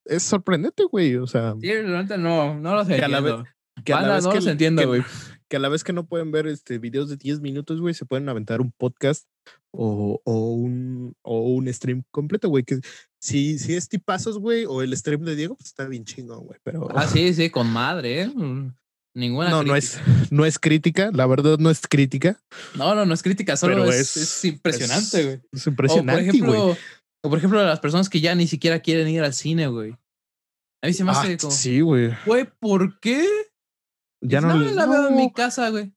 Speaker 1: Es sorprendente, güey. O sea,
Speaker 2: Sí, neta no, no
Speaker 1: a la
Speaker 2: entiendo.
Speaker 1: Que a la
Speaker 2: Banda,
Speaker 1: vez
Speaker 2: no
Speaker 1: que,
Speaker 2: los entiendo,
Speaker 1: que-
Speaker 2: güey.
Speaker 1: que a la vez que no pueden ver este videos de 10 minutos, güey, se pueden aventar un podcast o, o un, o un stream completo, güey. Que si, si es tipazos, güey, o el stream de Diego, pues está bien chingón, güey. Pero
Speaker 2: Ah, sí, sí, con madre, ¿eh? Mm, Ninguna
Speaker 1: no, no es, no es crítica, la verdad no es crítica.
Speaker 2: No, no, no es crítica, solo es,
Speaker 1: es-
Speaker 2: es impresionante,
Speaker 1: es-
Speaker 2: güey.
Speaker 1: Es
Speaker 2: O por
Speaker 1: impresionante, güey.
Speaker 2: ejemplo, o por ejemplo, las personas que ya ni siquiera quieren ir al cine, güey. A mí se me
Speaker 1: Ah,
Speaker 2: hace como,
Speaker 1: sí, güey.
Speaker 2: güey, ¿por qué?
Speaker 1: Ya no,
Speaker 2: "No, la veo en mi casa, güey.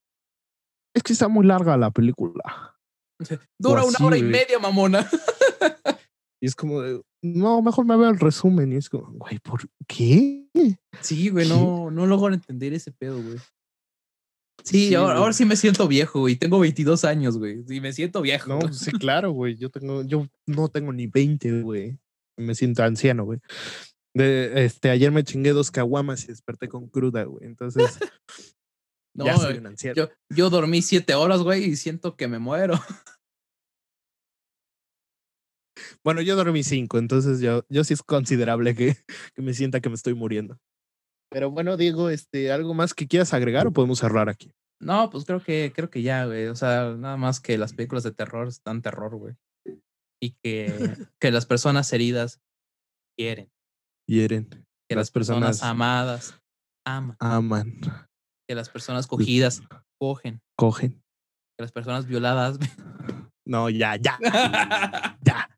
Speaker 1: Es que está muy larga la película.
Speaker 2: Dura una hora y
Speaker 1: güey.
Speaker 2: media, mamona.
Speaker 1: Y es como de, no, mejor me veo el resumen. Y es como, güey, ¿por qué?
Speaker 2: Sí, güey,
Speaker 1: ¿Qué?
Speaker 2: no, no logro entender ese pedo, güey. Sí,
Speaker 1: Sí,
Speaker 2: ahora, ahora sí me siento viejo, güey. Tengo 22 años, güey. Sí, me siento viejo.
Speaker 1: No, sí, claro, güey. Yo tengo, yo no tengo ni 20, güey. Me siento anciano, güey. De, este, ayer me chingué dos caguamas y desperté con cruda, güey. Entonces,
Speaker 2: No,
Speaker 1: ya soy
Speaker 2: güey.
Speaker 1: un anciano.
Speaker 2: yo, yo dormí siete horas, güey, y siento que me muero.
Speaker 1: Bueno, yo dormí cinco, entonces yo, yo sí es considerable que, que me sienta que me estoy muriendo. Pero bueno, Diego, este, ¿algo más que quieras agregar o podemos cerrar aquí?
Speaker 2: No, pues creo que, creo que ya, güey. O sea, nada más que las películas de terror están terror, güey. Y que, que las personas heridas quieren.
Speaker 1: Hieren.
Speaker 2: Que
Speaker 1: Las
Speaker 2: las, personas,
Speaker 1: personas-
Speaker 2: amadas aman.
Speaker 1: Aman.
Speaker 2: Que las personas cogidas cogen.
Speaker 1: Cogen.
Speaker 2: Que las personas violadas.
Speaker 1: No, ya, ya, ya.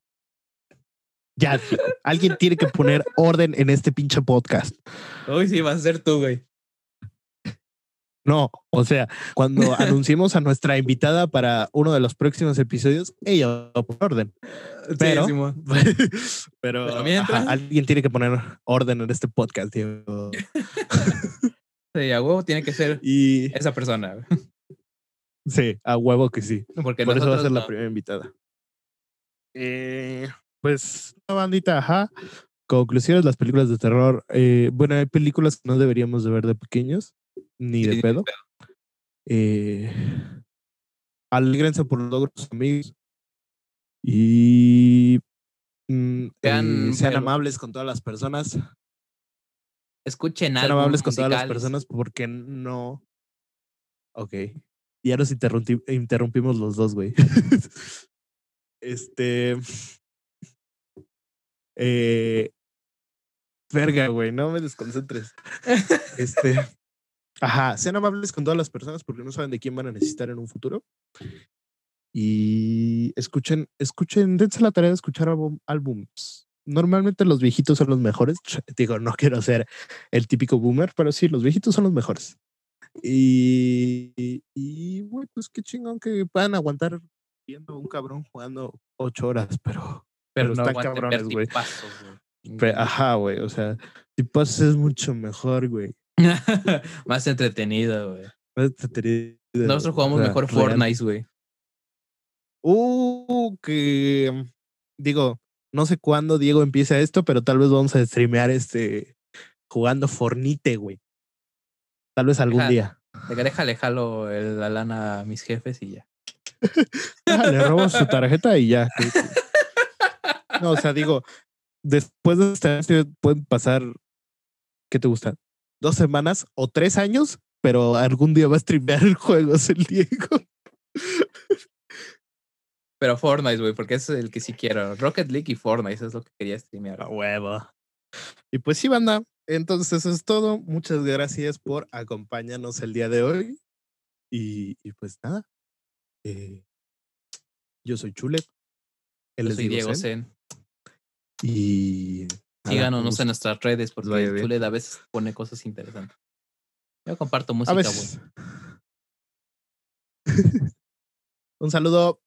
Speaker 1: Ya. Alguien tiene que poner orden en este pinche podcast.
Speaker 2: Uy, sí, vas a ser tú, güey.
Speaker 1: No, o sea, cuando anunciemos a nuestra invitada para uno de los próximos episodios, ella va a poner orden. Pero-. Pero,
Speaker 2: Pero mientras-
Speaker 1: ajá, alguien tiene que poner orden en este podcast, Diego.
Speaker 2: Sí, a huevo tiene que ser
Speaker 1: Y
Speaker 2: esa persona.
Speaker 1: sí, a huevo que sí.
Speaker 2: Porque
Speaker 1: Por eso va a ser la primera invitada. Eh, pues, una bandita, ajá. Conclusiones, las películas de terror. eh, bueno, hay películas que no deberíamos de ver de pequeños, ni de pedo. Eh, alégrense por los logros amigos. Y mm,
Speaker 2: Sean-
Speaker 1: eh, sean amables con todas las personas.
Speaker 2: Escuchen
Speaker 1: Sean
Speaker 2: álbumes
Speaker 1: amables con todas las personas porque no. Ok. Ya nos interrumpi- interrumpimos los dos, güey. este. Eh. Verga, güey, no me desconcentres. Este. Ajá, sean amables con todas las personas porque no saben de quién van a necesitar en un futuro. Y escuchen, escuchen, dense la tarea de escuchar álbum- álbums. Normalmente los viejitos son los mejores. Digo, no quiero ser el típico boomer, pero sí, los viejitos son los mejores. Y, y, y, güey, pues qué chingón que puedan aguantar viendo un cabrón jugando ocho horas, pero,
Speaker 2: Pero,
Speaker 1: pero
Speaker 2: no
Speaker 1: están cabrones, güey.
Speaker 2: tipazos,
Speaker 1: ajá, güey, o sea, tipos es mucho mejor, güey.
Speaker 2: Más entretenido, güey.
Speaker 1: Más entretenido,
Speaker 2: Nosotros jugamos
Speaker 1: o sea,
Speaker 2: mejor. Fortnite, güey.
Speaker 1: Uh, que digo, no sé cuándo Diego empieza esto, pero tal vez vamos a streamear este jugando Fornite, güey. Tal vez algún
Speaker 2: Ajá.
Speaker 1: día.
Speaker 2: Déjale jalo el- la lana a mis jefes y ya.
Speaker 1: Ah, le robo su tarjeta y ya. No, o sea, digo, después de este pueden pasar, ¿qué te gusta? ¿Dos semanas o tres años? Pero algún día va a streamear juegos el Diego.
Speaker 2: Pero Fortnite, güey, porque ese es el que sí quiero. Rocket League y Fortnite, eso es lo que quería streamear.
Speaker 1: A huevo. Y pues sí, banda. Entonces eso es todo. Muchas gracias por acompañarnos el día de hoy. Y, y pues nada. eh, yo soy Chulet. Él
Speaker 2: Yo
Speaker 1: es
Speaker 2: soy Diego
Speaker 1: Zen,
Speaker 2: Zen.
Speaker 1: Y
Speaker 2: Síganos en nuestras redes porque. Chuled a veces pone cosas interesantes. Yo comparto música,
Speaker 1: A
Speaker 2: güey.
Speaker 1: veces. un saludo.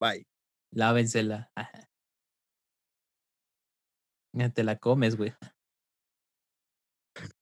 Speaker 1: Bye.
Speaker 2: Lávensela. Ya te la comes, güey.